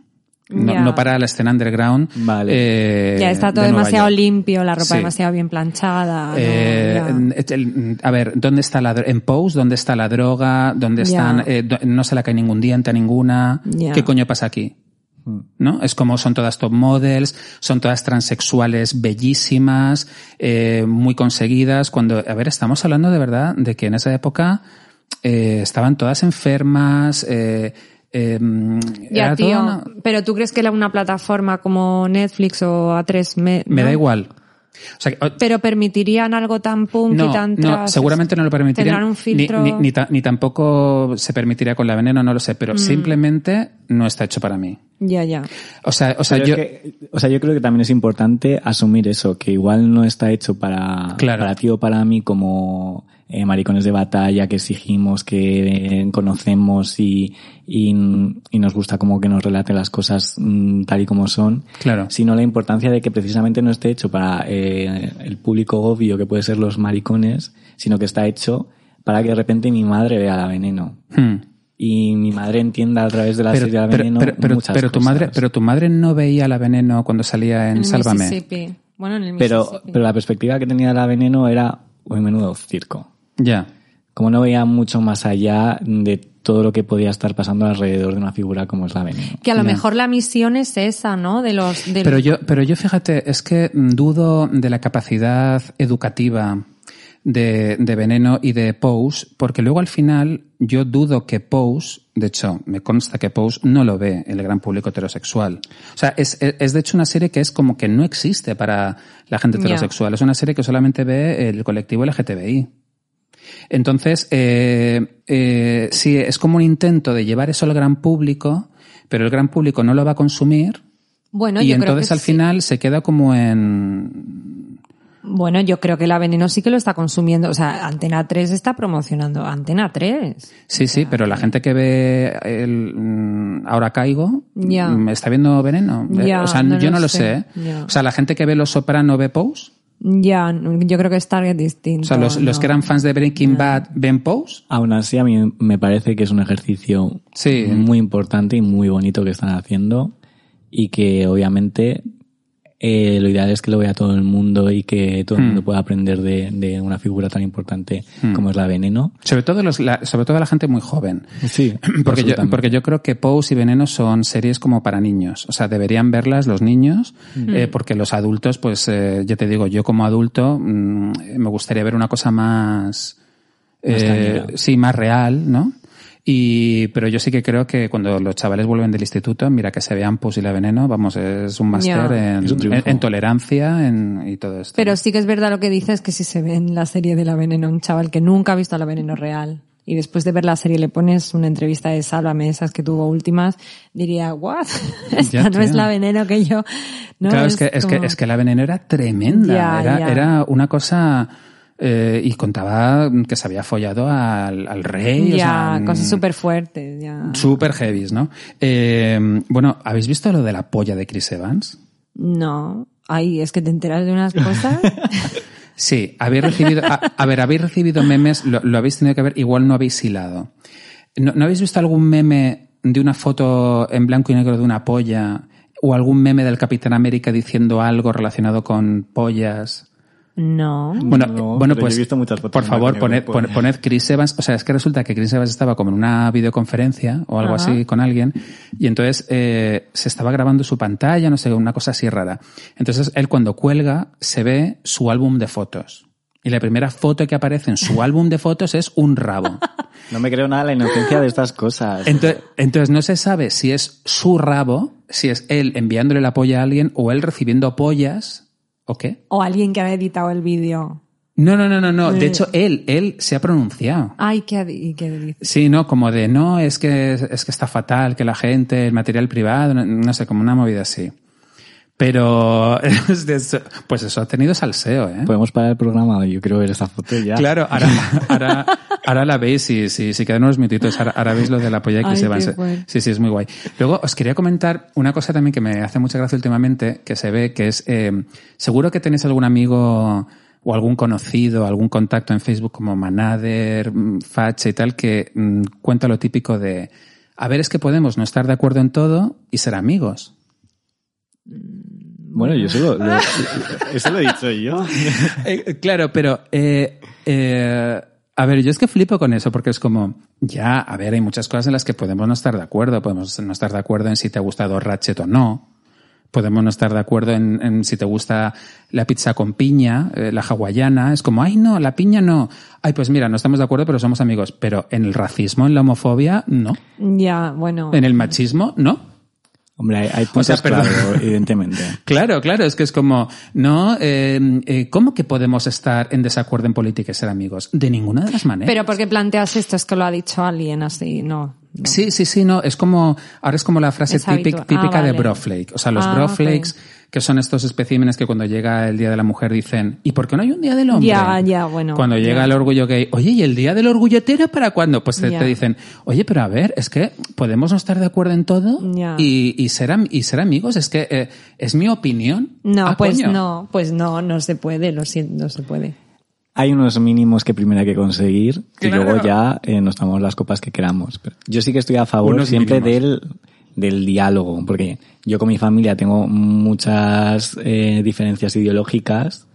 No, para la escena underground. Vale. eh, ya está todo de demasiado York. limpio, la ropa Sí. demasiado bien planchada. ¿no? Eh, a ver, ¿dónde está la en Pose? ¿Dónde está la droga? ¿Dónde están? eh, do- no se le cae ningún diente a ninguna. ¿Qué coño pasa aquí? ¿No? Es como son todas top models, son todas transexuales bellísimas, eh, muy conseguidas. Cuando, a ver, estamos hablando de verdad de que en esa época eh, estaban todas enfermas. Eh, eh, Ya, era tío. toda una- Pero tú crees que la- una plataforma como Netflix o A3 me, Me ¿no? da igual. O sea, que- Pero permitirían algo tan punk no, y tan no, seguramente no lo permitirían. Un Ni- filtro. Ni, ni ta- ni tampoco se permitiría con la veneno, no lo sé, Mm. pero simplemente no está hecho para mí. Ya, ya. O sea, o sea Pero yo. que, o sea, yo creo que también es importante asumir eso, que igual no está hecho para, Claro. para ti o para mí como eh, maricones de batalla que exigimos, que eh, conocemos y, y, y nos gusta como que nos relate las cosas mm, tal y como son, Claro. sino la importancia de que precisamente no esté hecho para eh, el público obvio que puede ser los maricones, sino que está hecho para que de repente mi madre vea la veneno. Hmm. Y mi madre entienda a través de la Pero, serie La Veneno pero, pero- muchas pero tu cosas. madre, pero tu madre no veía la veneno cuando salía en En Sálvame. Mississippi. Bueno, en el pero, Mississippi. pero la perspectiva que tenía la veneno era un menudo circo. Ya. Como no veía mucho más allá de todo lo que podía estar pasando alrededor de una figura como es la veneno. Que a lo mejor la misión es esa, ¿no? De los... De Pero yo, pero yo fíjate, es que dudo de la capacidad educativa de, de Veneno y de Pose, porque luego al final yo dudo que Pose, de hecho, me consta que Pose no lo ve el gran público heterosexual. O sea, es, es, es de hecho una serie que es como que no existe para la gente heterosexual. Es una serie que solamente ve el colectivo LGTBI. Entonces, eh, eh, sí, es como un intento de llevar eso al gran público, pero el gran público no lo va a consumir Bueno, y yo creo entonces que al sí. final se queda como en... Bueno, yo creo que la Veneno sí que lo está consumiendo. O sea, Antena 3 está promocionando Antena 3. Sí, sí, pero la gente que ve el mm, Ahora Caigo Ya. mm, está viendo Veneno. Ya, o sea, no yo lo no lo sé. sé. ¿eh? O sea, la gente que ve Los Soprano ve Pose. Ya, yo creo que es target distinto. O sea, los, que eran fans de Breaking Bad ven Pose. Aún así, a mí me parece que es un ejercicio Sí. muy importante y muy bonito que están haciendo y que obviamente eh, lo ideal es que lo vea todo el mundo y que todo el Hmm. mundo pueda aprender de, de una figura tan importante como es la veneno. Sobre todo, los, la, sobre todo la gente muy joven. Sí, [CLEARS THROAT] Porque yo, porque yo creo que Pose y Veneno son series como para niños. O sea, deberían verlas los niños, eh, porque los adultos, pues, eh, ya te digo, yo como adulto mm, me gustaría ver una cosa más, eh, sí, más real, ¿no? Y, pero yo sí que creo que cuando los chavales vuelven del instituto, mira que se vean Pose y la Veneno, vamos, es un máster en, tolerancia en, y todo esto. Pero sí que es verdad lo que dices, que si se ve en la serie de la Veneno un chaval que nunca ha visto a la Veneno real y después de ver la serie le pones una entrevista de Sálvame, esas que tuvo últimas, diría, ¿what? [LAUGHS] Esta Ya, no es la Veneno que yo... No, claro, es, que, es, que, como- es que la veneno era tremenda. Ya, era, ya. era una cosa. Eh, y contaba que se había follado al, al rey. o Ya, sea, cosas súper fuertes, ya. Súper heavies, ¿no? Eh, bueno, ¿habéis visto lo de la polla de Chris Evans? No. Ay, es que te enteras de unas cosas. [LAUGHS] Sí, habéis recibido, a, a ver, habéis recibido memes, lo, lo habéis tenido que ver, igual no habéis hilado. ¿No, ¿No habéis visto algún meme de una foto en blanco y negro de una polla? ¿O algún meme del Capitán América diciendo algo relacionado con pollas? No. Bueno, No, bueno pues, he visto muchas fotos por favor, poned, pues. poned Chris Evans. O sea, es que resulta que Chris Evans estaba como en una videoconferencia o algo Ajá. así con alguien y entonces eh, se estaba grabando su pantalla, no sé, una cosa así rara. Entonces él cuando cuelga se ve su álbum de fotos. Y la primera foto que aparece en su álbum de fotos es un rabo. No me creo nada la inocencia de estas cosas. Entonces, entonces no se sabe si es su rabo, si es él enviándole la polla a alguien o él recibiendo pollas o qué. O alguien que ha editado el vídeo. No, no, no, no, no. De Eh. hecho, él, él se ha pronunciado. Ay, ¿qué, y qué dice? Sí, no, como de no, es que es que está fatal que la gente, el material privado, no, no sé, como una movida así. Pero [LAUGHS] pues eso ha tenido salseo, ¿eh? Podemos parar el programa, yo quiero ver esa foto ya. Claro, ahora, ahora, ahora la veis y si, si quedan unos minutitos, ahora, ahora veis lo de la polla Ay, Evans. qué fuerte. Sí, sí, es muy guay. Luego os quería comentar una cosa también que me hace mucha gracia últimamente, que se ve, que es, eh, seguro que tenéis algún amigo o algún conocido, algún contacto en Facebook como Manader, mm, Facha y tal, que mm, cuenta lo típico de, a ver, es que podemos no estar de acuerdo en todo y ser amigos. Bueno, yo solo, [LAUGHS] lo, eso lo he dicho yo. Eh, claro, pero eh, eh, a ver, yo es que flipo con eso porque es como, ya, a ver, hay muchas cosas en las que podemos no estar de acuerdo. Podemos no estar de acuerdo en si te ha gustado Ratchet o no. Podemos no estar de acuerdo en, en si te gusta la pizza con piña, eh, la hawaiana. Es como, ay, no, la piña no. Ay, pues mira, no estamos de acuerdo, pero somos amigos. Pero en el racismo, en la homofobia, no. Ya, bueno. En el machismo, no. Hombre, hay, hay puntos sea, claro, evidentemente. [LAUGHS] Claro, claro, es que es como, no, eh, eh, ¿cómo que podemos estar en desacuerdo en política y ser amigos? De ninguna de las maneras. Pero porque planteas esto, es que lo ha dicho alguien así, no. no. Sí, sí, sí, no, es como, ahora es como la frase Es típica, Ah, de broflake. O sea, los Ah, broflakes. Que son estos especímenes que cuando llega el Día de la Mujer dicen, ¿y por qué no hay un Día del Hombre? Ya, ya, bueno, Cuando ya. llega el orgullo gay, oye, ¿y el Día del Orgullo hetero para cuándo? Pues te, dicen, oye, pero a ver, es que podemos no estar de acuerdo en todo y, y, ser, y ser amigos, es que eh, es mi opinión. No, Ah, pues coño. no, pues no, no se puede, lo siento, no se puede. Hay unos mínimos que primero hay que conseguir y luego ya eh, nos tomamos las copas que queramos. Pero yo sí que estoy a favor Unos siempre mínimos. del, del diálogo, porque yo con mi familia tengo muchas eh, diferencias ideológicas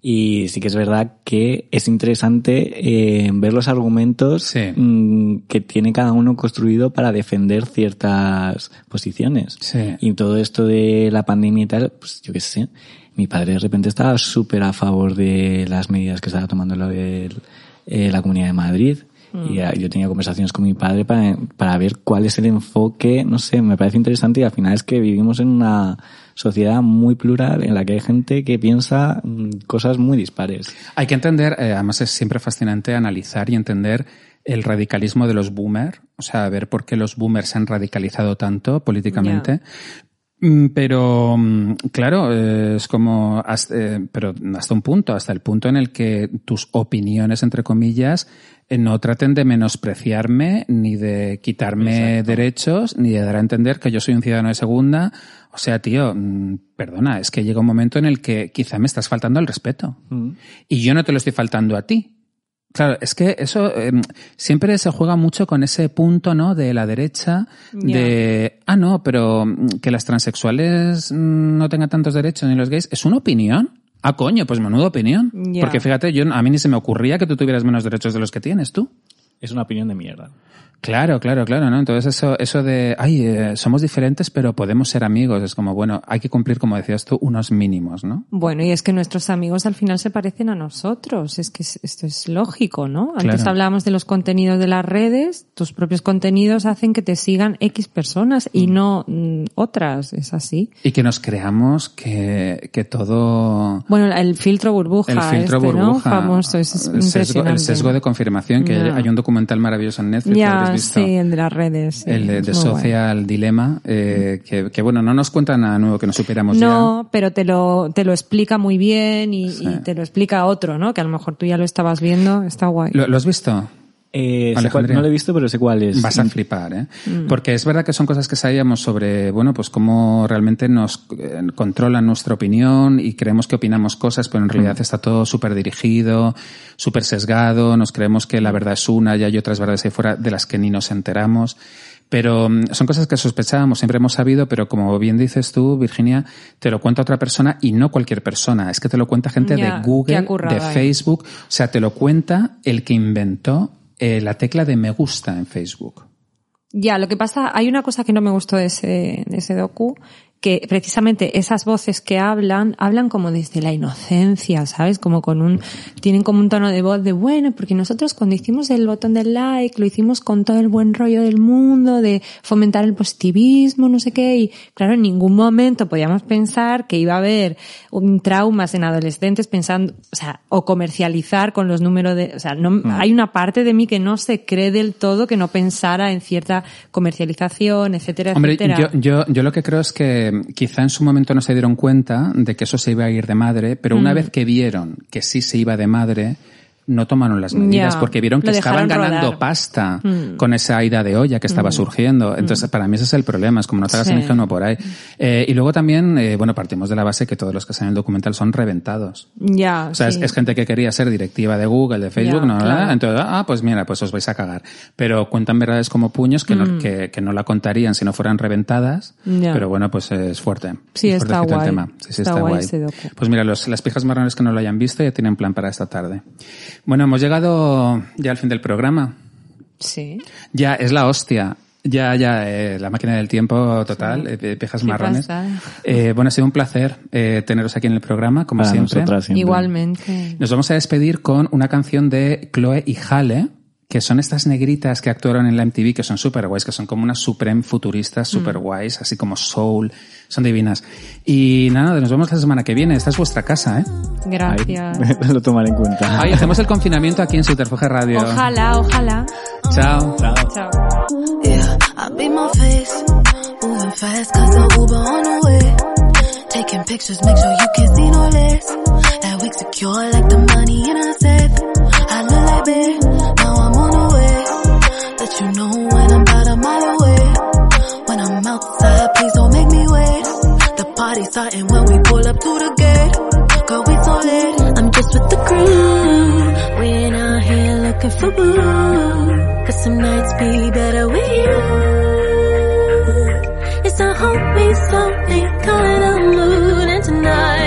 y sí que es verdad que es interesante eh, ver los argumentos Sí. mm, que tiene cada uno construido para defender ciertas posiciones. Sí. Y todo esto de la pandemia y tal, pues yo qué sé. Mi padre de repente estaba súper a favor de las medidas que estaba tomando lo de eh, la Comunidad de Madrid. Y eh, yo tenía conversaciones con mi padre para, para ver cuál es el enfoque. No sé, me parece interesante y al final es que vivimos en una sociedad muy plural en la que hay gente que piensa mm, cosas muy dispares. Hay que entender, eh, además es siempre fascinante analizar y entender el radicalismo de los boomers, o sea, ver por qué los boomers se han radicalizado tanto políticamente. Mm, Pero, mm, claro, eh, es como, hasta, eh, pero hasta un punto, hasta el punto en el que tus opiniones, entre comillas, no traten de menospreciarme, ni de quitarme derechos, ni de dar a entender que yo soy un ciudadano de segunda. O sea, tío, mm, perdona, es que llega un momento en el que quizá me estás faltando el respeto. Y yo no te lo estoy faltando a ti. Claro, es que eso eh, siempre se juega mucho con ese punto, ¿no? De la derecha, de, ah, no, pero mm, que las transexuales mm, no tengan tantos derechos ni los gays, es una opinión. Ah, coño, pues menuda opinión. Porque fíjate, yo, a mí ni se me ocurría que tú tuvieras menos derechos de los que tienes tú. Es una opinión de mierda. Claro, claro, claro, ¿no? Entonces eso, eso de, ay, eh, somos diferentes, pero podemos ser amigos, es como, bueno, hay que cumplir, como decías tú, unos mínimos, ¿no? Bueno, y es que nuestros amigos al final se parecen a nosotros. Es que es- esto es lógico, ¿no? Antes Claro. hablábamos de los contenidos de las redes. Tus propios contenidos hacen que te sigan X personas y no mm, otras. Es así. Y que nos creamos que, que todo, Bueno, el filtro burbuja. el filtro este, ¿no? burbuja, Famoso, es el, sesgo, impresionante. el sesgo de confirmación, que hay un documental maravilloso en Netflix, Visto. sí, el de las redes. sí, el de. Social Dilemma, eh, que, que, bueno, no nos cuenta nada nuevo que no supiéramos No, pero te lo, te lo explica muy bien y, Sí. y te lo explica otro, ¿no? Que a lo mejor tú ya lo estabas viendo. Está guay. ¿Lo, lo has visto? Eh, sé cuál- Alejandría. no lo he visto, pero sé cuál es. Vas a flipar, ¿eh? Porque es verdad que son cosas que sabíamos sobre, bueno, pues cómo realmente nos eh, controlan nuestra opinión y creemos que opinamos cosas, pero en realidad está todo súper dirigido, súper sesgado, nos creemos que la verdad es una y hay otras verdades ahí fuera de las que ni nos enteramos. Pero mm, son cosas que sospechábamos, siempre hemos sabido, pero como bien dices tú, Virginia, te lo cuenta otra persona y no cualquier persona. Es que te lo cuenta gente Ya, de Google, de eh. Facebook. O sea, te lo cuenta el que inventó eh, la tecla de me gusta en Facebook. Ya, lo que pasa, hay una cosa que no me gustó de ese, de ese docu, que precisamente esas voces que hablan, hablan como desde la inocencia, ¿sabes? Como con un, tienen como un tono de voz de, bueno, porque nosotros cuando hicimos el botón del like, lo hicimos con todo el buen rollo del mundo, de fomentar el positivismo, no sé qué, y claro, en ningún momento podíamos pensar que iba a haber un traumas en adolescentes pensando, o sea, o comercializar con los números de, o sea, no, hay una parte de mí que no se cree del todo que no pensara en cierta comercialización, etcétera, Hombre, etcétera. yo, yo, yo lo que creo es que quizá en su momento no se dieron cuenta de que eso se iba a ir de madre, pero Mm. una vez que vieron que sí se iba de madre, no tomaron las medidas porque vieron que estaban ganando rodar. Mm. pasta con esa ida de olla que estaba surgiendo. Entonces, para mí ese es el problema, es como no te hagas Sí. ingenuo por ahí. Eh, y luego también, eh, bueno, partimos de la base que todos los que salen en el documental son reventados. Ya, O sea, es- sí. es, gente que quería ser directiva de Google, de Facebook, ¿no? claro. Entonces, ah, pues mira, pues os vais a cagar. Pero cuentan verdades como puños que, Mm. no, que, que no la contarían si no fueran reventadas. Pero bueno, pues es fuerte. Sí, Es está fuertecito el guay. tema. Sí, sí, Está está, guay guay. Pues mira, los, las pijas marrones que no lo hayan visto ya tienen plan para esta tarde. Bueno, hemos llegado ya al fin del programa. Sí. Ya, es la hostia. Ya, ya, eh, la máquina del tiempo total, eh, pijas ¿Qué marrones. pasa? Eh, bueno, ha sido un placer eh, teneros aquí en el programa, como siempre. siempre. Igualmente. Nos vamos a despedir con una canción de Chloe y Hale, que son estas negritas que actuaron en la MTV, que son super guays, que son como unas supreme futuristas super guays, así como soul, son divinas. Y nada, nos vemos la semana que viene. Esta es vuestra casa, ¿eh? Ahí, Gracias. [LAUGHS] lo tomaré en cuenta. Ay, hacemos el confinamiento aquí en Subterfuge Radio. Ojalá, ojalá. Chao. Chao. Yeah, outside, please don't make me wait. The party's starting when we pull up to the gate. Girl, we so late. I'm just with the crew. We ain't out here looking for boo. Cause some nights be better with you. It's a homie, something kind of mood. And tonight